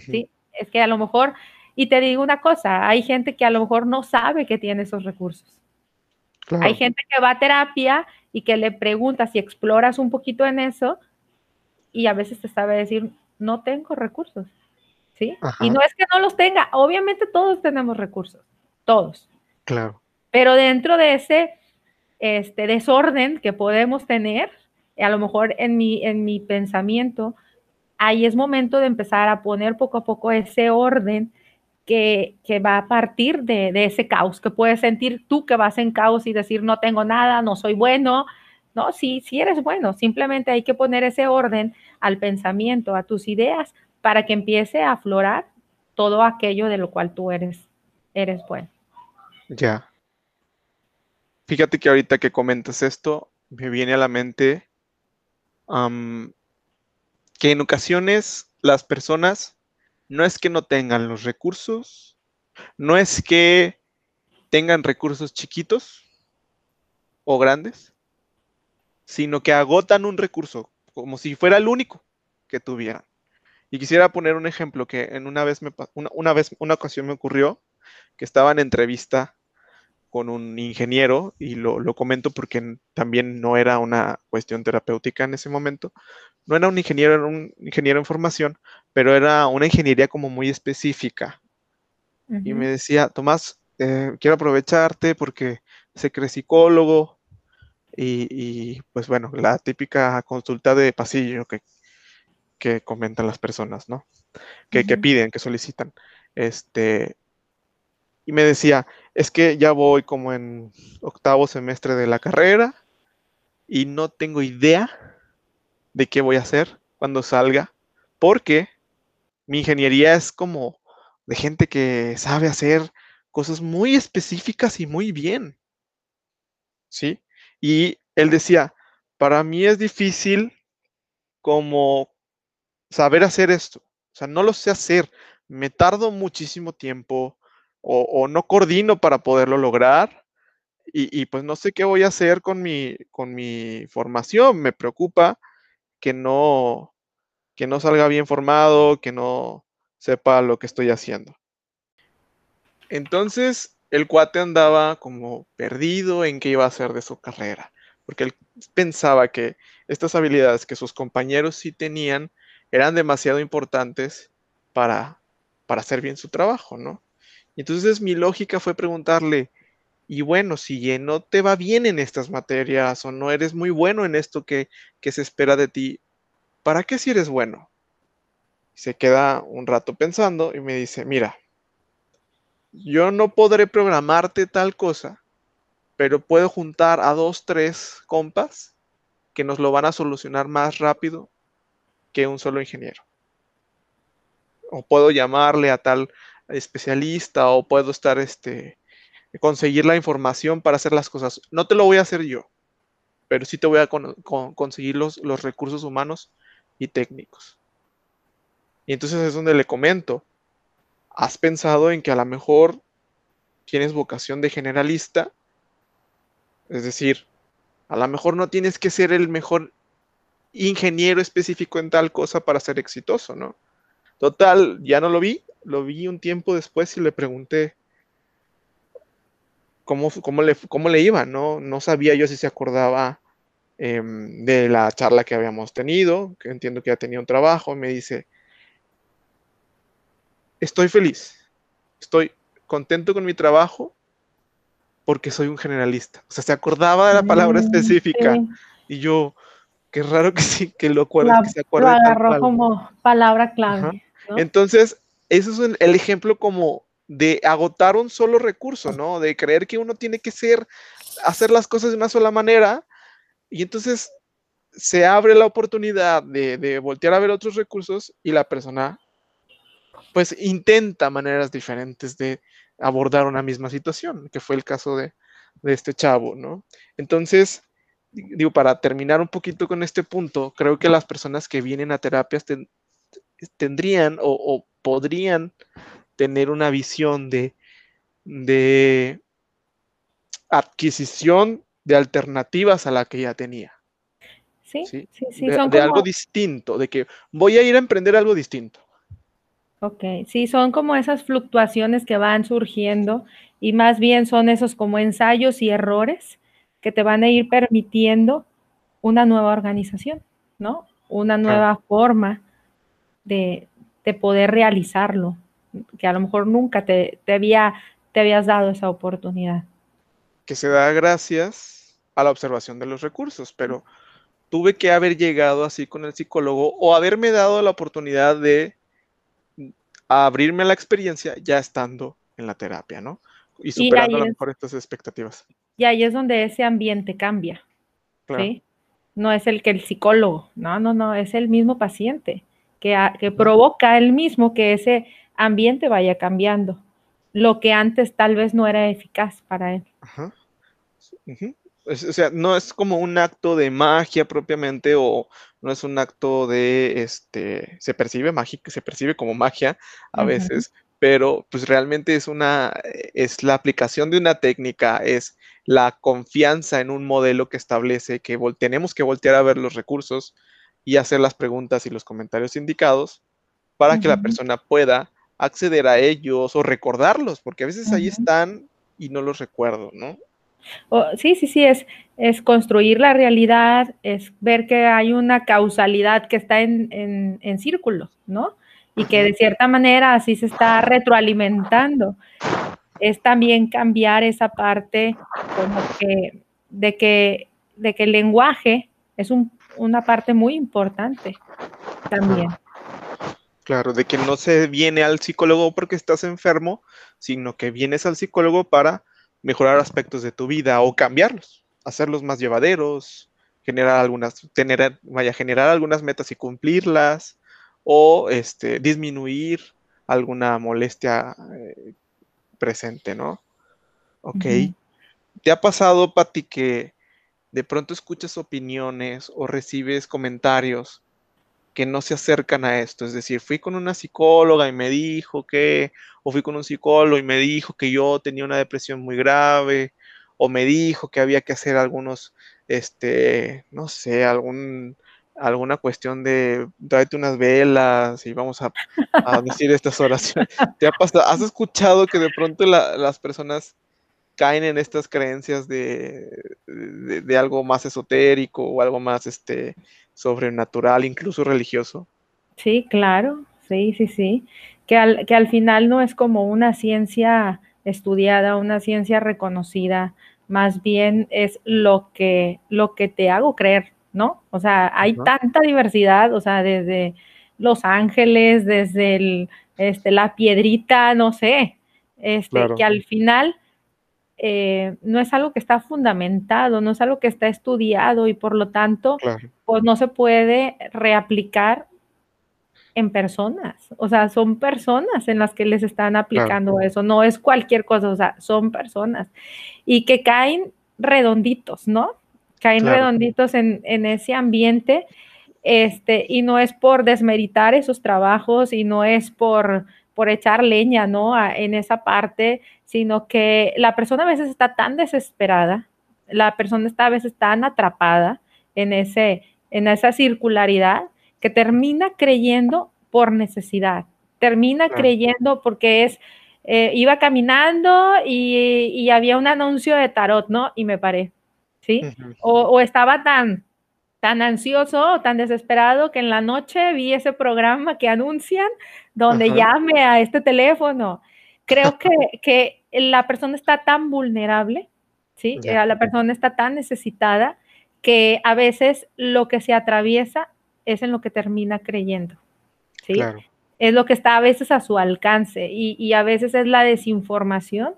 ¿sí? Es que a lo mejor, y te digo una cosa, hay gente que a lo mejor no sabe que tiene esos recursos. Hay gente que va a terapia y que le pregunta si exploras un poquito en eso y a veces te sabe decir, no tengo recursos. ¿Sí? Y no es que no los tenga, obviamente todos tenemos recursos, todos. Claro. Pero dentro de ese este, desorden que podemos tener, a lo mejor en mi, en mi pensamiento, ahí es momento de empezar a poner poco a poco ese orden que, va a partir de, ese caos, que puedes sentir tú que vas en caos y decir no tengo nada, no soy bueno. No, sí, sí eres bueno, simplemente hay que poner ese orden al pensamiento, a tus ideas, para que empiece a aflorar todo aquello de lo cual tú eres, eres bueno. Ya. Fíjate que ahorita que comentas esto, me viene a la mente que en ocasiones las personas no es que no tengan los recursos, no es que tengan recursos chiquitos o grandes, sino que agotan un recurso como si fuera el único que tuvieran. Y quisiera poner un ejemplo que en una vez, me, una vez, una ocasión me ocurrió que estaba en entrevista con un ingeniero, y lo, comento porque también no era una cuestión terapéutica en ese momento, no era un ingeniero, era un ingeniero en formación, pero era una ingeniería como muy específica. Y me decía, Tomás, eh, quiero aprovecharte porque sé que eres psicólogo y, pues bueno, la típica consulta de pasillo que, que comentan las personas, ¿no? Que, que, piden, que solicitan. Este, y me decía, es que ya voy como en octavo semestre de la carrera y no tengo idea de qué voy a hacer cuando salga, porque mi ingeniería es como de gente que sabe hacer cosas muy específicas y muy bien. ¿Sí? Y él decía, para mí es difícil como saber hacer esto. O sea, no lo sé hacer. Me tardo muchísimo tiempo o, no coordino para poderlo lograr y, pues no sé qué voy a hacer con mi, con mi formación. Me preocupa que no, que no salga bien formado, que no sepa lo que estoy haciendo. Entonces el cuate andaba como perdido en qué iba a hacer de su carrera, porque él pensaba que estas habilidades que sus compañeros sí tenían eran demasiado importantes para, para hacer bien su trabajo, ¿no? Entonces mi lógica fue preguntarle, y bueno, si no te va bien en estas materias o no eres muy bueno en esto que, se espera de ti, ¿para qué si eres bueno? Se queda un rato pensando y me dice, mira, yo no podré programarte tal cosa, pero puedo juntar a dos, tres compas que nos lo van a solucionar más rápido que un solo ingeniero. O puedo llamarle a tal especialista o puedo estar este conseguir la información para hacer las cosas. No te lo voy a hacer yo, pero sí te voy a conseguir los, los recursos humanos y técnicos. Y entonces es donde le comento, ¿has pensado en que a lo mejor tienes vocación de generalista? Es decir, a lo mejor no tienes que ser el mejor ingeniero específico en tal cosa para ser exitoso, ¿no? Total, ya no lo vi, lo vi un tiempo después y le pregunté cómo, cómo, le, cómo le iba, ¿no? No sabía yo si se acordaba em, de la charla que habíamos tenido, que entiendo que ya tenía un trabajo, me dice, estoy feliz, estoy contento con mi trabajo porque soy un generalista. O sea, se acordaba de la palabra mm, específica y yo, qué raro que sí, que lo, acuerde, que se acuerde. Lo agarró como palabra clave. Entonces, eso es el ejemplo como de agotar un solo recurso, ¿no? De creer que uno tiene que ser, hacer las cosas de una sola manera y entonces se abre la oportunidad de, de voltear a ver otros recursos y la persona pues intenta maneras diferentes de abordar una misma situación, que fue el caso de, este chavo, ¿no? Entonces, digo, para terminar un poquito con este punto, creo que las personas que vienen a terapias tendrían o, podrían tener una visión de, de adquisición de alternativas a la que ya tenía. Sí, sí, sí. de, algo distinto, de que voy a ir a emprender algo distinto. Ok, sí, son como esas fluctuaciones que van surgiendo y más bien son esos como ensayos y errores que te van a ir permitiendo una nueva organización, ¿no? Una nueva forma de, poder realizarlo, que a lo mejor nunca te, había, te habías dado esa oportunidad. Que se da gracias a la observación de los recursos, pero tuve que haber llegado así con el psicólogo o haberme dado la oportunidad de abrirme a la experiencia ya estando en la terapia, ¿no? Y superando a lo mejor estas expectativas. Y ahí es donde ese ambiente cambia. ¿sí? No es el que el psicólogo, no, no, no, es el mismo paciente que, que provoca el mismo que ese ambiente vaya cambiando. Lo que antes tal vez no era eficaz para él. Ajá o sea, no es como un acto de magia propiamente o no es un acto de, este, se percibe mágico, se percibe como magia a veces, pero pues realmente es una, es la aplicación de una técnica, es la confianza en un modelo que establece que tenemos que voltear a ver los recursos y hacer las preguntas y los comentarios indicados para que la persona pueda acceder a ellos o recordarlos, porque a veces ahí están y no los recuerdo, ¿no? sí, sí, sí, es, es construir la realidad, es ver que hay una causalidad que está en, en, en círculo, ¿no? Y que de cierta manera así se está retroalimentando. Es también cambiar esa parte como que de que, de que el lenguaje es un, una parte muy importante también. Claro, de que no se viene al psicólogo porque estás enfermo, sino que vienes al psicólogo para mejorar aspectos de tu vida o cambiarlos, hacerlos más llevaderos, generar algunas, tener, vaya, generar algunas metas y cumplirlas, o este, disminuir alguna molestia eh, presente, ¿no? Ok. ¿Te ha pasado, Pati, que de pronto escuchas opiniones o recibes comentarios que no se acercan a esto. Es decir, fui con una psicóloga y me dijo que, o fui con un psicólogo y me dijo que yo tenía una depresión muy grave, o me dijo que había que hacer algunos, este, no sé, algún, alguna cuestión de tráete unas velas y vamos a, decir estas oraciones. ¿Te ha pasado? ¿Has escuchado que de pronto las personas caen en estas creencias de, de, algo más esotérico o algo más este, sobrenatural, incluso religioso. Sí, claro, sí, sí, sí. Que al, que al final no es como una ciencia estudiada, una ciencia reconocida, más bien es lo que, lo que te hago creer, ¿no? O sea, hay tanta diversidad, o sea, desde Los Ángeles, desde el, este, la piedrita, no sé, este, que al final eh, no es algo que está fundamentado, no es algo que está estudiado y por lo tanto, pues no se puede reaplicar en personas. O sea, son personas en las que les están aplicando eso, no es cualquier cosa, o sea, son personas y que caen redonditos, ¿no? Caen redonditos en, en ese ambiente. Este, y no es por desmeritar esos trabajos y no es por por echar leña, ¿no? en esa parte, sino que la persona a veces está tan desesperada, la persona está a veces tan atrapada en, ese, en esa circularidad que termina creyendo por necesidad, termina creyendo porque es, eh, iba caminando y, había un anuncio de tarot, ¿no? Y me paré, ¿sí? o, o estaba tan tan ansioso, tan desesperado que en la noche vi ese programa que anuncian donde llame a este teléfono. Creo que, que, la persona está tan vulnerable, ¿sí? La persona está tan necesitada que a veces lo que se atraviesa es en lo que termina creyendo, ¿sí? Es lo que está a veces a su alcance y, y a veces es la desinformación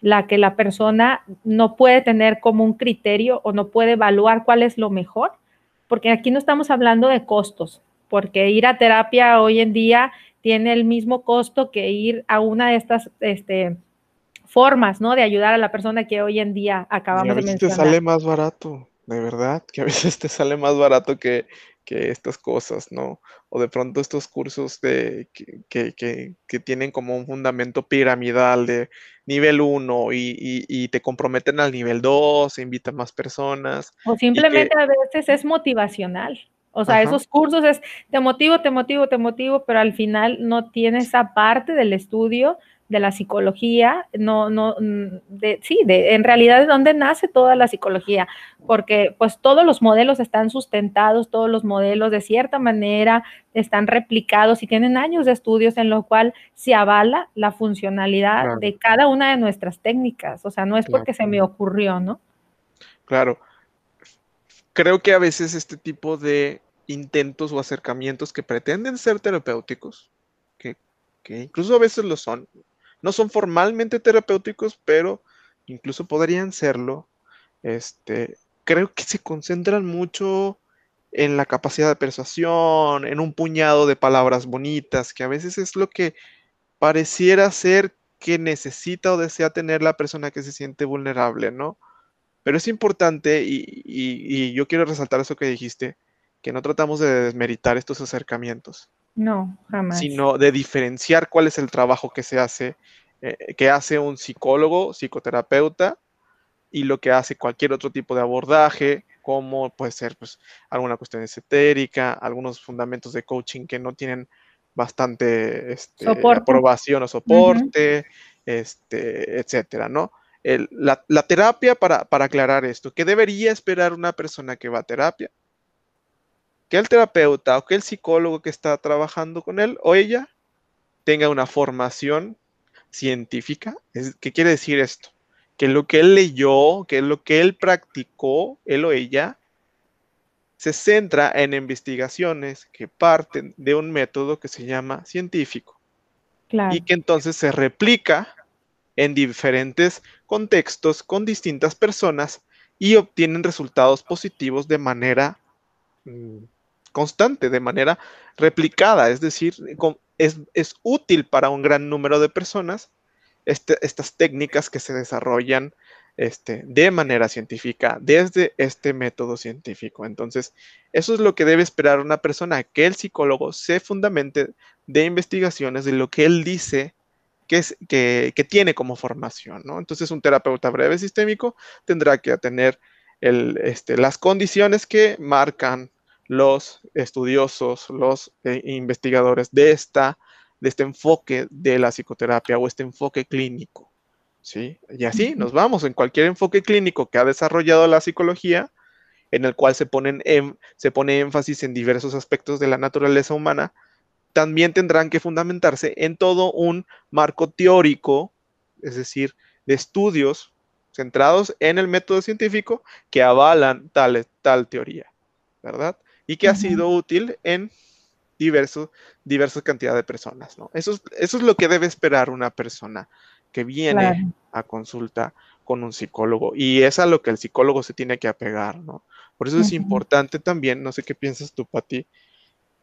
la que la persona no puede tener como un criterio o no puede evaluar cuál es lo mejor porque aquí no estamos hablando de costos, porque ir a terapia hoy en día tiene el mismo costo que ir a una de estas este, formas, ¿no? De ayudar a la persona que hoy en día acabamos de mencionar. A veces te sale más barato, de verdad, que a veces te sale más barato que, que estas cosas, ¿no? O de pronto estos cursos de, que, que, que tienen como un fundamento piramidal de nivel 1 y, y, te comprometen al nivel 2, invitan más personas. O simplemente a veces es motivacional. O sea, esos cursos es te motivo, te motivo, te motivo, pero al final no tiene esa parte del estudio de la psicología, no, no, mm, de, sí, de, en realidad es donde nace toda la psicología, porque pues todos los modelos están sustentados, todos los modelos de cierta manera están replicados y tienen años de estudios en lo cual se avala la funcionalidad de cada una de nuestras técnicas, o sea, no es porque se me ocurrió, ¿no? Claro. Creo que a veces este tipo de intentos o acercamientos que pretenden ser terapéuticos, que, incluso a veces lo son, no son formalmente terapéuticos, pero incluso podrían serlo. Este, creo que se concentran mucho en la capacidad de persuasión, en un puñado de palabras bonitas, que a veces es lo que pareciera ser que necesita o desea tener la persona que se siente vulnerable, ¿no? Pero es importante, y, y yo quiero resaltar eso que dijiste, que no tratamos de desmeritar estos acercamientos. No, jamás. Sino de diferenciar cuál es el trabajo que se hace, eh, que hace un psicólogo, psicoterapeuta, y lo que hace cualquier otro tipo de abordaje, como puede ser pues, alguna cuestión esotérica, algunos fundamentos de coaching que no tienen bastante este, aprobación o soporte, este, etcétera, ¿no? La, terapia, para, para aclarar esto, ¿qué debería esperar una persona que va a terapia? que el terapeuta o que el psicólogo que está trabajando con él o ella tenga una formación científica. ¿Qué quiere decir esto? Que lo que él leyó, que lo que él practicó, él o ella, se centra en investigaciones que parten de un método que se llama científico. Y que entonces se replica en diferentes contextos con distintas personas y obtienen resultados positivos de manera mm, constante, de manera replicada, es decir, es, útil para un gran número de personas este, estas técnicas que se desarrollan este, de manera científica, desde este método científico. Entonces, eso es lo que debe esperar una persona, que el psicólogo se fundamente de investigaciones de lo que él dice que, es, que, tiene como formación. ¿no? Entonces, un terapeuta breve sistémico tendrá que tener el, este, las condiciones que marcan los estudiosos, los eh, investigadores de, esta, de este enfoque de la psicoterapia o este enfoque clínico. ¿sí? Y así nos vamos en cualquier enfoque clínico que ha desarrollado la psicología, en el cual se, ponen se pone énfasis en diversos aspectos de la naturaleza humana, también tendrán que fundamentarse en todo un marco teórico, es decir, de estudios centrados en el método científico que avalan tal, tal teoría, ¿verdad? y que ha sido útil en diversos, diversas cantidades de personas. ¿no? Eso, es, eso es lo que debe esperar una persona que viene a consulta con un psicólogo. Y es a lo que el psicólogo se tiene que apegar, ¿no? Por eso es importante también, no sé qué piensas tú, Pati,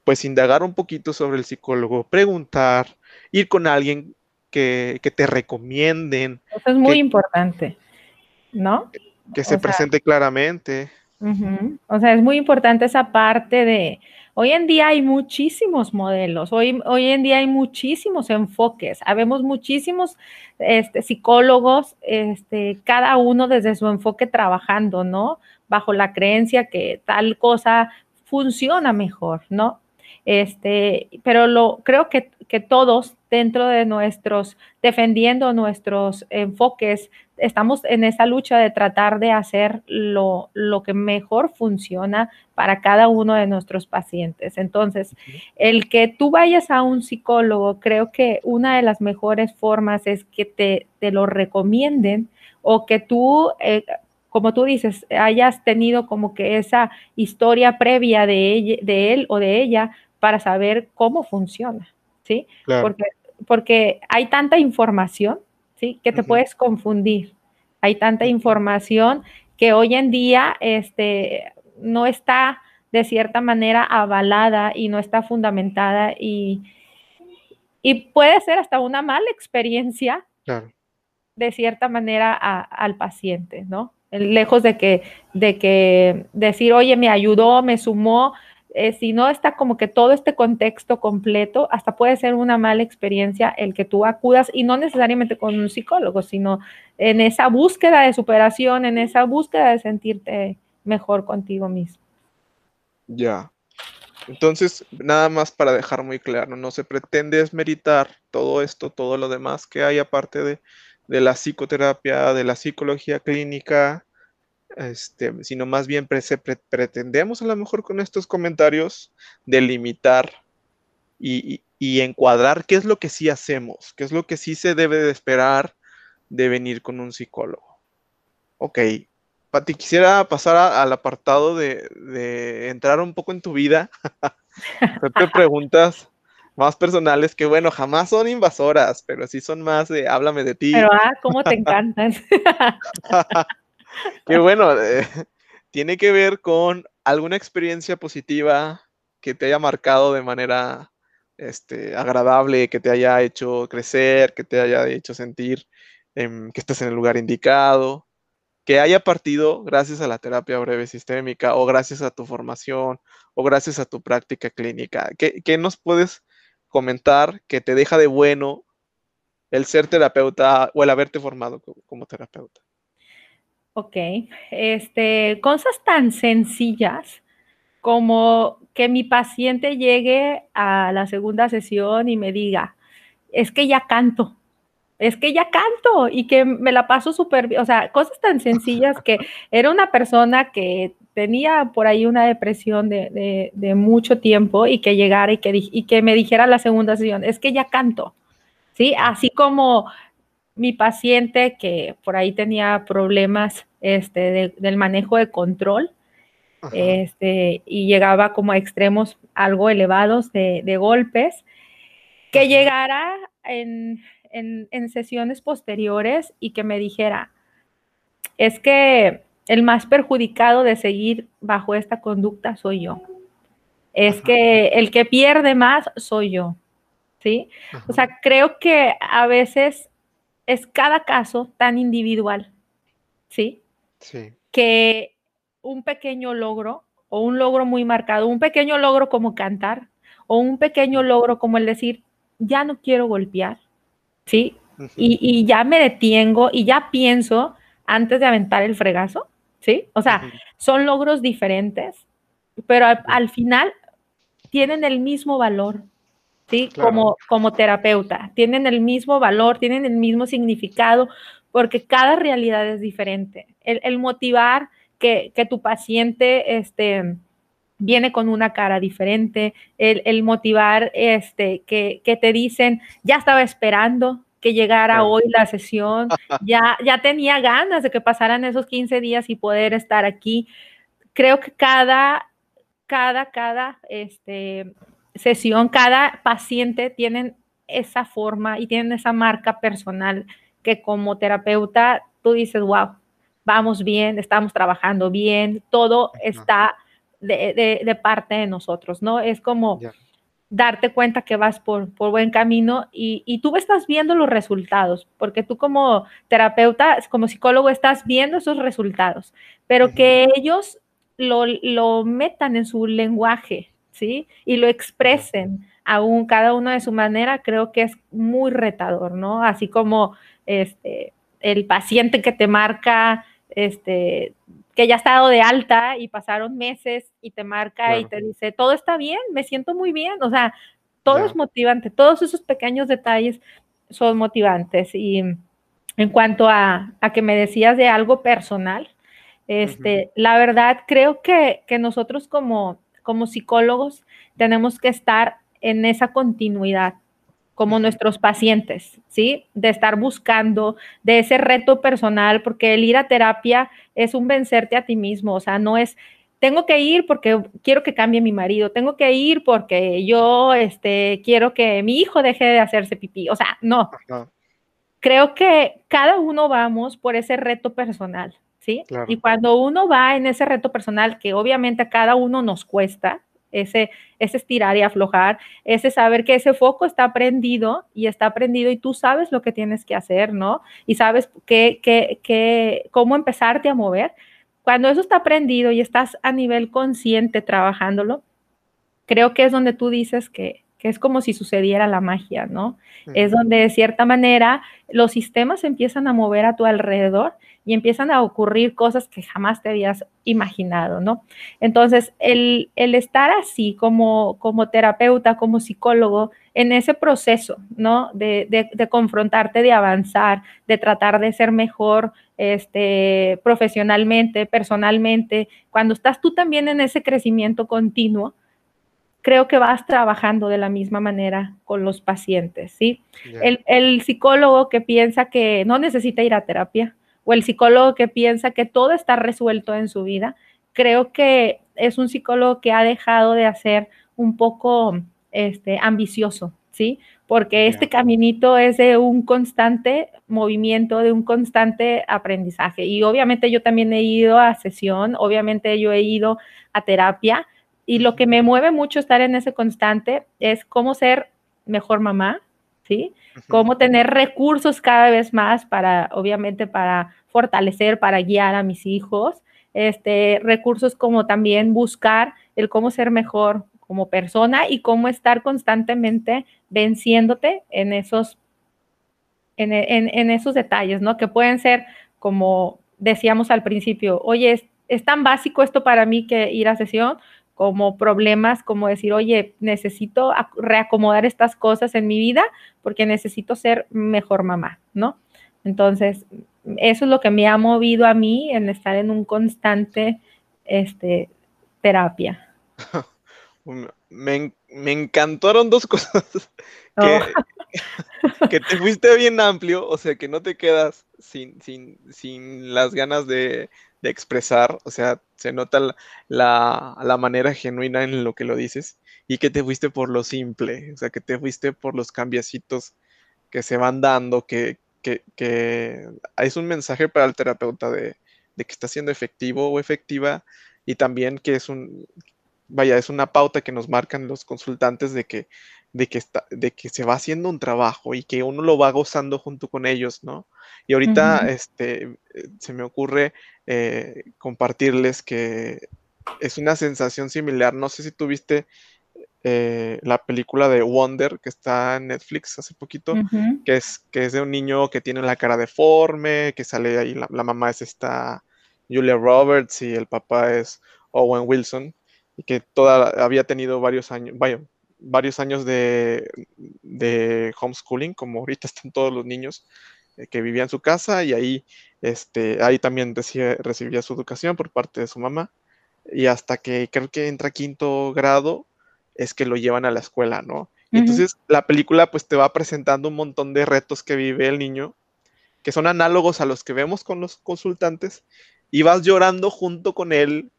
pues indagar un poquito sobre el psicólogo, preguntar, ir con alguien que, te recomienden. Eso es muy importante, ¿no? Que se presente claramente. O sea, es muy importante esa parte de, hoy en día hay muchísimos modelos, hoy, hoy en día hay muchísimos enfoques, habemos muchísimos este, psicólogos, este, cada uno desde su enfoque trabajando, ¿no? Bajo la creencia que tal cosa funciona mejor, ¿no? Este, pero lo, creo que, que todos dentro de nuestros, defendiendo nuestros enfoques, estamos en esa lucha de tratar de hacer lo, lo, que mejor funciona para cada uno de nuestros pacientes. Entonces, el que tú vayas a un psicólogo, creo que una de las mejores formas es que te, te lo recomienden o que tú, eh, como tú dices, hayas tenido como que esa historia previa de, de él o de ella para saber cómo funciona, ¿sí? Porque, porque hay tanta información, ¿sí? Que te puedes confundir. Hay tanta información que hoy en día este, no está de cierta manera avalada y no está fundamentada y, y puede ser hasta una mala experiencia de cierta manera al paciente, ¿no? Lejos de que, de que decir, oye, me ayudó, me sumó, eh, si no está como que todo este contexto completo, hasta puede ser una mala experiencia el que tú acudas y no necesariamente con un psicólogo, sino en esa búsqueda de superación, en esa búsqueda de sentirte mejor contigo mismo. Ya. Entonces, nada más para dejar muy claro, no se pretende desmeritar todo esto, todo lo demás que hay aparte de, de la psicoterapia, de la psicología clínica, este, sino más bien pretendemos a lo mejor con estos comentarios delimitar y, y, encuadrar qué es lo que sí hacemos, qué es lo que sí se debe de esperar de venir con un psicólogo. Ok, Pati, quisiera pasar al apartado de, entrar un poco en tu vida, hacerte preguntas más personales que, bueno, jamás son invasoras, pero sí son más de háblame de ti. Pero, ah, cómo te encantan. que bueno, eh, tiene que ver con alguna experiencia positiva que te haya marcado de manera este, agradable, que te haya hecho crecer, que te haya hecho sentir em, que estás en el lugar indicado, que haya partido gracias a la terapia breve sistémica o gracias a tu formación o gracias a tu práctica clínica. ¿Qué, qué nos puedes comentar que te deja de bueno el ser terapeuta o el haberte formado como terapeuta? Ok, este, cosas tan sencillas como que mi paciente llegue a la segunda sesión y me diga, es que ya canto, es que ya canto y que me la paso súper bien, o sea, cosas tan sencillas que era una persona que tenía por ahí una depresión de, mucho tiempo y que llegara y que, y que me dijera la segunda sesión, es que ya canto, ¿sí? Así como mi paciente que por ahí tenía problemas este, del manejo de control este, y llegaba como a extremos algo elevados de, golpes, que llegara en, sesiones posteriores y que me dijera, es que el más perjudicado de seguir bajo esta conducta soy yo. Es que el que pierde más soy yo. ¿Sí? O sea, creo que a veces es cada caso tan individual, ¿sí? Sí. Que un pequeño logro o un logro muy marcado, un pequeño logro como cantar o un pequeño logro como el decir, ya no quiero golpear, ¿sí? y, ya me detengo y ya pienso antes de aventar el fregazo, ¿sí? O sea, son logros diferentes, pero al, final tienen el mismo valor, ¿sí? Como, como terapeuta, tienen el mismo valor, tienen el mismo significado, porque cada realidad es diferente. El, motivar que, tu paciente este, viene con una cara diferente, el, motivar este, que, te dicen, ya estaba esperando que llegara hoy la sesión, ya, ya tenía ganas de que pasaran esos 15 días y poder estar aquí. Creo que cada, cada, cada, este, sesión, cada paciente tienen esa forma y tienen esa marca personal que como terapeuta tú dices, wow, vamos bien, estamos trabajando bien, todo está de, parte de nosotros, ¿no? Es como darte cuenta que vas por, por buen camino y, y, tú estás viendo los resultados, porque tú como terapeuta, como psicólogo, estás viendo esos resultados, pero que ellos lo, lo, metan en su lenguaje, ¿sí? Y lo expresen aún cada uno de su manera, creo que es muy retador, ¿no? Así como este, el paciente que te marca, este, que ya ha estado de alta y pasaron meses y te marca y te dice, todo está bien, me siento muy bien, o sea, todo es motivante, todos esos pequeños detalles son motivantes. Y en cuanto a, que me decías de algo personal, este, la verdad creo que, nosotros como, como psicólogos tenemos que estar en esa continuidad, como nuestros pacientes, ¿sí? De estar buscando, de ese reto personal, porque el ir a terapia es un vencerte a ti mismo, o sea, no es, tengo que ir porque quiero que cambie mi marido, tengo que ir porque yo, este, quiero que mi hijo deje de hacerse pipí, o sea, no. Creo que cada uno vamos por ese reto personal, ¿sí? Y cuando uno va en ese reto personal, que obviamente a cada uno nos cuesta, ese, ese estirar y aflojar, ese saber que ese foco está prendido y está prendido y tú sabes lo que tienes que hacer, ¿no? Y sabes qué, qué, qué, cómo empezarte a mover. Cuando eso está prendido y estás a nivel consciente trabajándolo, creo que es donde tú dices que, que es como si sucediera la magia, ¿no? Es donde de cierta manera los sistemas empiezan a mover a tu alrededor y empiezan a ocurrir cosas que jamás te habías imaginado, ¿no? Entonces, el, estar así como, como terapeuta, como psicólogo, en ese proceso, ¿no? De, confrontarte, de avanzar, de tratar de ser mejor este, profesionalmente, personalmente, cuando estás tú también en ese crecimiento continuo, creo que vas trabajando de la misma manera con los pacientes, ¿sí? El, psicólogo que piensa que no necesita ir a terapia o el psicólogo que piensa que todo está resuelto en su vida, creo que es un psicólogo que ha dejado de hacer un poco este, ambicioso, ¿sí? Porque este caminito es de un constante movimiento, de un constante aprendizaje. Y obviamente yo también he ido a sesión, obviamente yo he ido a terapia, y lo que me mueve mucho estar en ese constante es cómo ser mejor mamá, ¿sí? Cómo tener recursos cada vez más para, obviamente, para fortalecer, para guiar a mis hijos. Este, recursos como también buscar el cómo ser mejor como persona y cómo estar constantemente venciéndote en esos, en, en, esos detalles, ¿no? Que pueden ser como decíamos al principio, oye, es, es tan básico esto para mí que ir a sesión, como problemas, como decir, oye, necesito reacomodar estas cosas en mi vida porque necesito ser mejor mamá, ¿no? Entonces, eso es lo que me ha movido a mí en estar en un constante este, terapia. Me, me encantaron dos cosas. Que, oh. que, te fuiste bien amplio, o sea, que no te quedas sin, sin, sin las ganas de, de expresar, o sea, se nota la, la, manera genuina en lo que lo dices y que te fuiste por lo simple, o sea, que te fuiste por los cambiecitos que se van dando, que, que, que es un mensaje para el terapeuta de, de, que está siendo efectivo o efectiva y también que es un, vaya, es una pauta que nos marcan los consultantes de que, de que, está, de que se va haciendo un trabajo y que uno lo va gozando junto con ellos, ¿no? Y ahorita este, se me ocurre eh, compartirles que es una sensación similar. No sé si tuviste eh, la película de Wonder que está en Netflix hace poquito, que, es, que es de un niño que tiene la cara deforme, que sale ahí, la, mamá es esta Julia Roberts y el papá es Owen Wilson, y que toda, había tenido varios años, vaya, varios años de, de homeschooling, como ahorita están todos los niños, eh, que vivía en su casa y ahí, este, ahí también recibía su educación por parte de su mamá. Y hasta que creo que entra quinto grado es que lo llevan a la escuela, ¿no? Y entonces la película pues te va presentando un montón de retos que vive el niño, que son análogos a los que vemos con los consultantes, y vas llorando junto con él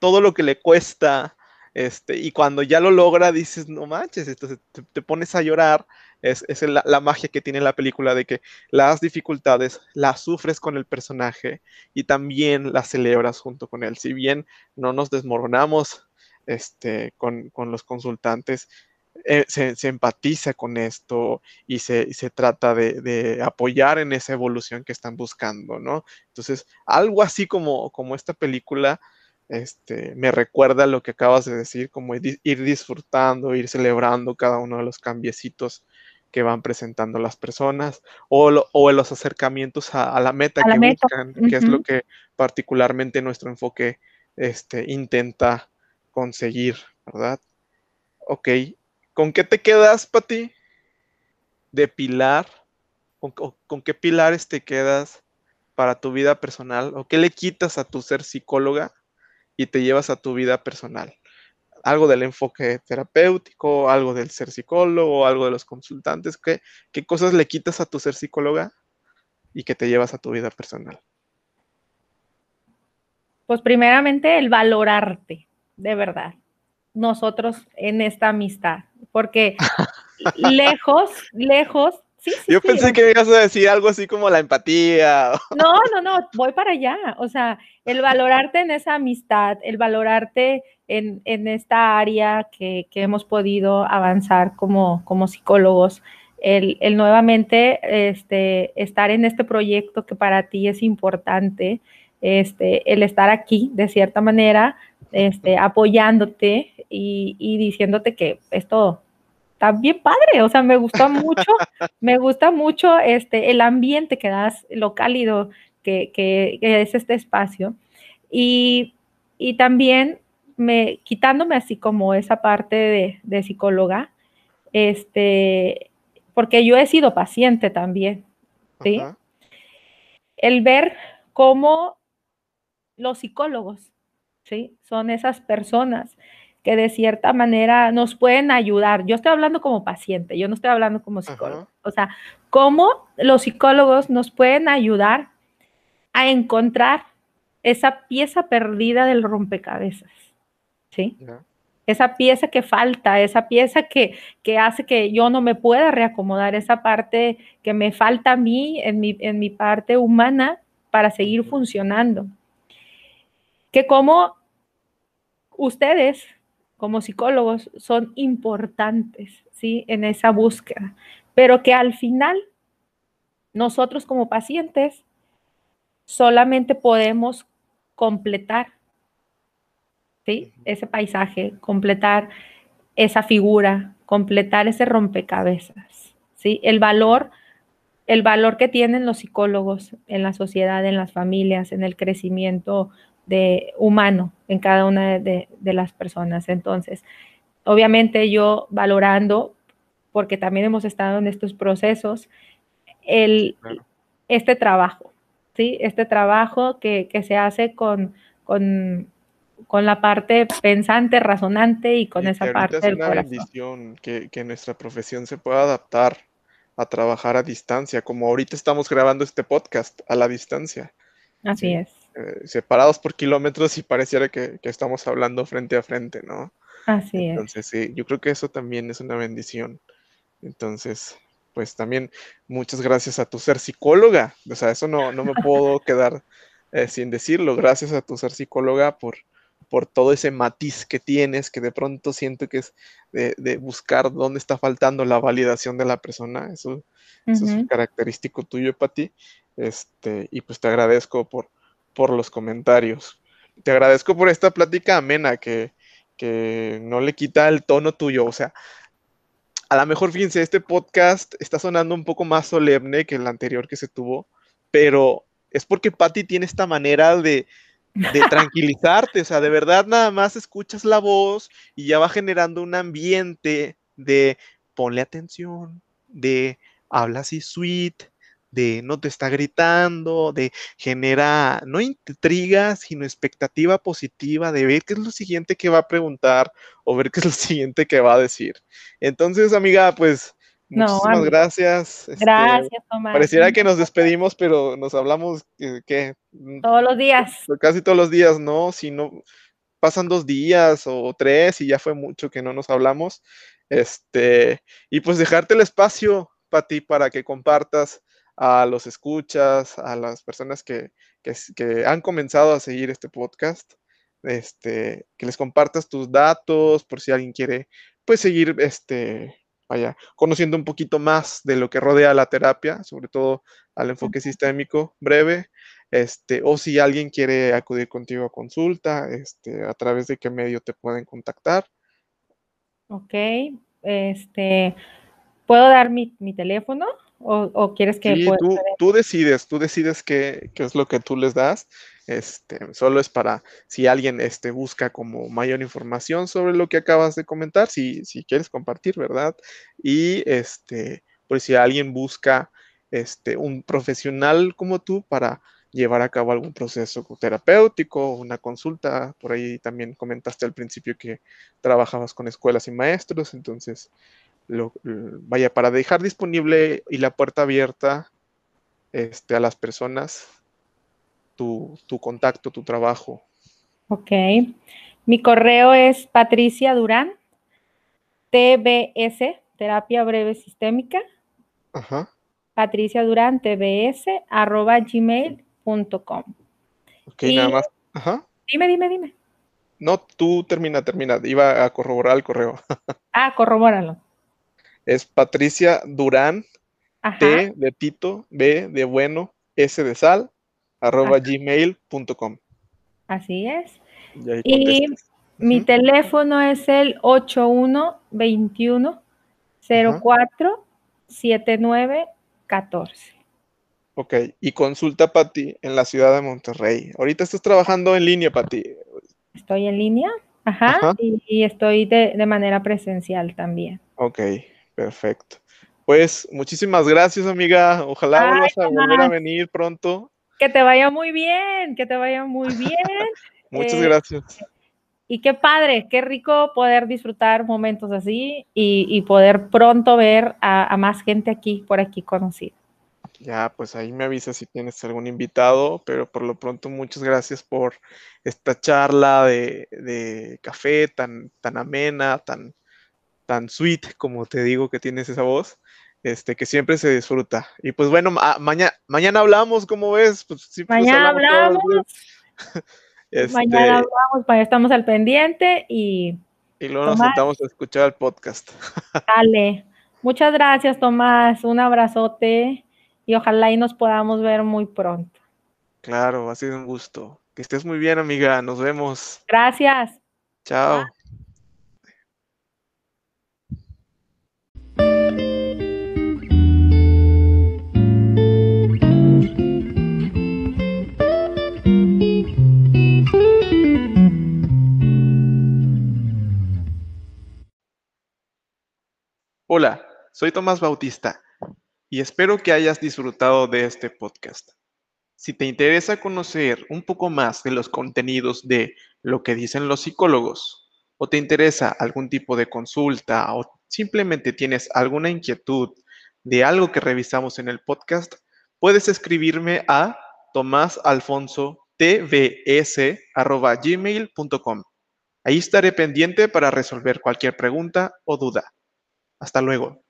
todo lo que le cuesta, este, y cuando ya lo logra dices, no manches, esto, te, pones a llorar, es, la, magia que tiene la película de que las dificultades las sufres con el personaje y también las celebras junto con él, si bien no nos desmoronamos este, con, los consultantes, eh, se, empatiza con esto y se, trata de, apoyar en esa evolución que están buscando, ¿no? Entonces, algo así como, como esta película este, me recuerda lo que acabas de decir, como ir disfrutando, ir celebrando cada uno de los cambiecitos que van presentando las personas o, los acercamientos a, la meta que buscan, que es lo que particularmente nuestro enfoque este, intenta conseguir, ¿verdad? Ok, ¿con qué te quedas, Pati? De pilar, ¿Con, ¿con, qué pilares te quedas para tu vida personal? ¿O qué le quitas a tu ser psicóloga y te llevas a tu vida personal. Algo del enfoque terapéutico, algo del ser psicólogo, algo de los consultantes. ¿Qué, qué cosas le quitas a tu ser psicóloga y que te llevas a tu vida personal? Pues primeramente el valorarte, de verdad, nosotros en esta amistad, porque lejos, lejos yo pensé que ibas a decir algo así como la empatía. No, no, no, voy para allá. O sea, el valorarte en esa amistad, el valorarte en, esta área que, hemos podido avanzar como, como psicólogos, el, nuevamente este, estar en este proyecto que para ti es importante, este, el estar aquí de cierta manera, este, apoyándote y, y diciéndote que esto está bien padre, o sea, me gusta mucho, me gusta mucho este, el ambiente que das, lo cálido que, es este espacio. Y, también me, quitándome así como esa parte de, psicóloga, este, porque yo he sido paciente también, ¿sí? El ver cómo los psicólogos, ¿sí? Son esas personas que de cierta manera nos pueden ayudar. Yo estoy hablando como paciente, yo no estoy hablando como psicólogo. O sea, cómo los psicólogos nos pueden ayudar a encontrar esa pieza perdida del rompecabezas. ¿Sí? Esa pieza que falta, esa pieza que, que, hace que yo no me pueda reacomodar, esa parte que me falta a mí en mi, en mi parte humana para seguir funcionando. Que como ustedes como psicólogos son importantes, ¿sí? En esa búsqueda, pero que al final nosotros como pacientes solamente podemos completar, ¿sí? Ese paisaje, completar esa figura, completar ese rompecabezas, ¿sí? El valor el valor que tienen los psicólogos en la sociedad, en las familias, en el crecimiento de humano en cada una de, las personas. Entonces, obviamente yo valorando, porque también hemos estado en estos procesos, el, este trabajo, ¿sí? Este trabajo que, se hace con, con, la parte pensante, razonante y con esa parte del una bendición que, que nuestra profesión se pueda adaptar a trabajar a distancia, como ahorita estamos grabando este podcast a la distancia. Así es. Eh, separados por kilómetros y pareciera que, estamos hablando frente a frente, ¿no? Así es. Entonces, sí, yo creo que eso también es una bendición. Entonces, pues también muchas gracias a tu ser psicóloga. O sea, eso no, no me puedo quedar eh, sin decirlo. Gracias a tu ser psicóloga por, por todo ese matiz que tienes, que de pronto siento que es de, buscar dónde está faltando la validación de la persona. Eso, eso es característico tuyo, Pati. Este, y pues te agradezco por, por los comentarios. Te agradezco por esta plática amena que, que no le quita el tono tuyo. O sea, a lo mejor, fíjense, este podcast está sonando un poco más solemne que el anterior que se tuvo, pero es porque Patty tiene esta manera de, de tranquilizarte, o sea, de verdad nada más escuchas la voz y ya va generando un ambiente de ponle atención, de habla así sweet, de no te está gritando, de genera no intriga, sino expectativa positiva de ver qué es lo siguiente que va a preguntar o ver qué es lo siguiente que va a decir. Entonces, amiga, pues muchísimas gracias. Este, gracias, Tomás. Pareciera que nos despedimos, pero nos hablamos, ¿qué? Todos los días. Casi todos los días, ¿no? Si no, pasan dos días o tres y ya fue mucho que no nos hablamos. Este, y pues dejarte el espacio para ti para que compartas a los escuchas, a las personas que, que, han comenzado a seguir este podcast, este, que les compartas tus datos por si alguien quiere pues seguir este, vaya, conociendo un poquito más de lo que rodea la terapia, sobre todo al enfoque sistémico breve, este, o si alguien quiere acudir contigo a consulta, este, a través de qué medio te pueden contactar. Ok, este, ¿puedo dar mi, teléfono o, quieres que... Sí, tú, tú, decides, tú decides qué, qué, es lo que tú les das. Este, solo es para si alguien este, busca como mayor información sobre lo que acabas de comentar, si, si quieres compartir, ¿verdad? Y este, pues si alguien busca este, un profesional como tú para llevar a cabo algún proceso terapéutico, una consulta. Por ahí también comentaste al principio que trabajabas con escuelas y maestros, entonces lo, vaya para dejar disponible y la puerta abierta este, a las personas tu, tu contacto, tu trabajo. Ok. Mi correo es Patricia Durán, TBS, Terapia Breve Sistémica. Ajá. Patricia Durán, TBS, arroba gmail Ok, nada más. Ajá. Dime, dime, dime. No, tú termina, termina. Iba a corroborar el correo. ah, corrobóralo. Es Patricia Durán, T de Tito, B de bueno, S de sal, arroba gmail.com. Así es. Y, mi teléfono es el 8121 04 7914. Ok, y consulta Pati en la ciudad de Monterrey. Ahorita estás trabajando en línea, Pati. Estoy en línea, ajá, Y, estoy de, manera presencial también. Ok, perfecto. Pues muchísimas gracias, amiga. Ojalá vuelvas a volver a venir pronto. Que te vaya muy bien, que te vaya muy bien. Muchas eh, gracias. Y qué padre, qué rico poder disfrutar momentos así y, poder pronto ver a, a más gente aquí, por aquí conocida. Ya, pues ahí me avisas si tienes algún invitado, pero por lo pronto muchas gracias por esta charla de, café tan, tan amena, tan, tan sweet, como te digo que tienes esa voz, este, que siempre se disfruta. Y pues bueno, mañana, mañana hablamos, ¿cómo ves? Pues, pues mañana hablamos. Este mañana hablamos, pues, estamos al pendiente y... Y luego nos sentamos a escuchar el podcast. Dale. Muchas gracias, Tomás. Un abrazote y ojalá y nos podamos ver muy pronto. Claro, ha sido un gusto. Que estés muy bien, amiga. Nos vemos. Gracias. Chao. Hola, soy Tomás Bautista y espero que hayas disfrutado de este podcast. Si te interesa conocer un poco más de los contenidos de lo que dicen los psicólogos, o te interesa algún tipo de consulta, o simplemente tienes alguna inquietud de algo que revisamos en el podcast, puedes escribirme a tomasalfonso.tvs.gmail.com. Ahí estaré pendiente para resolver cualquier pregunta o duda. Hasta luego.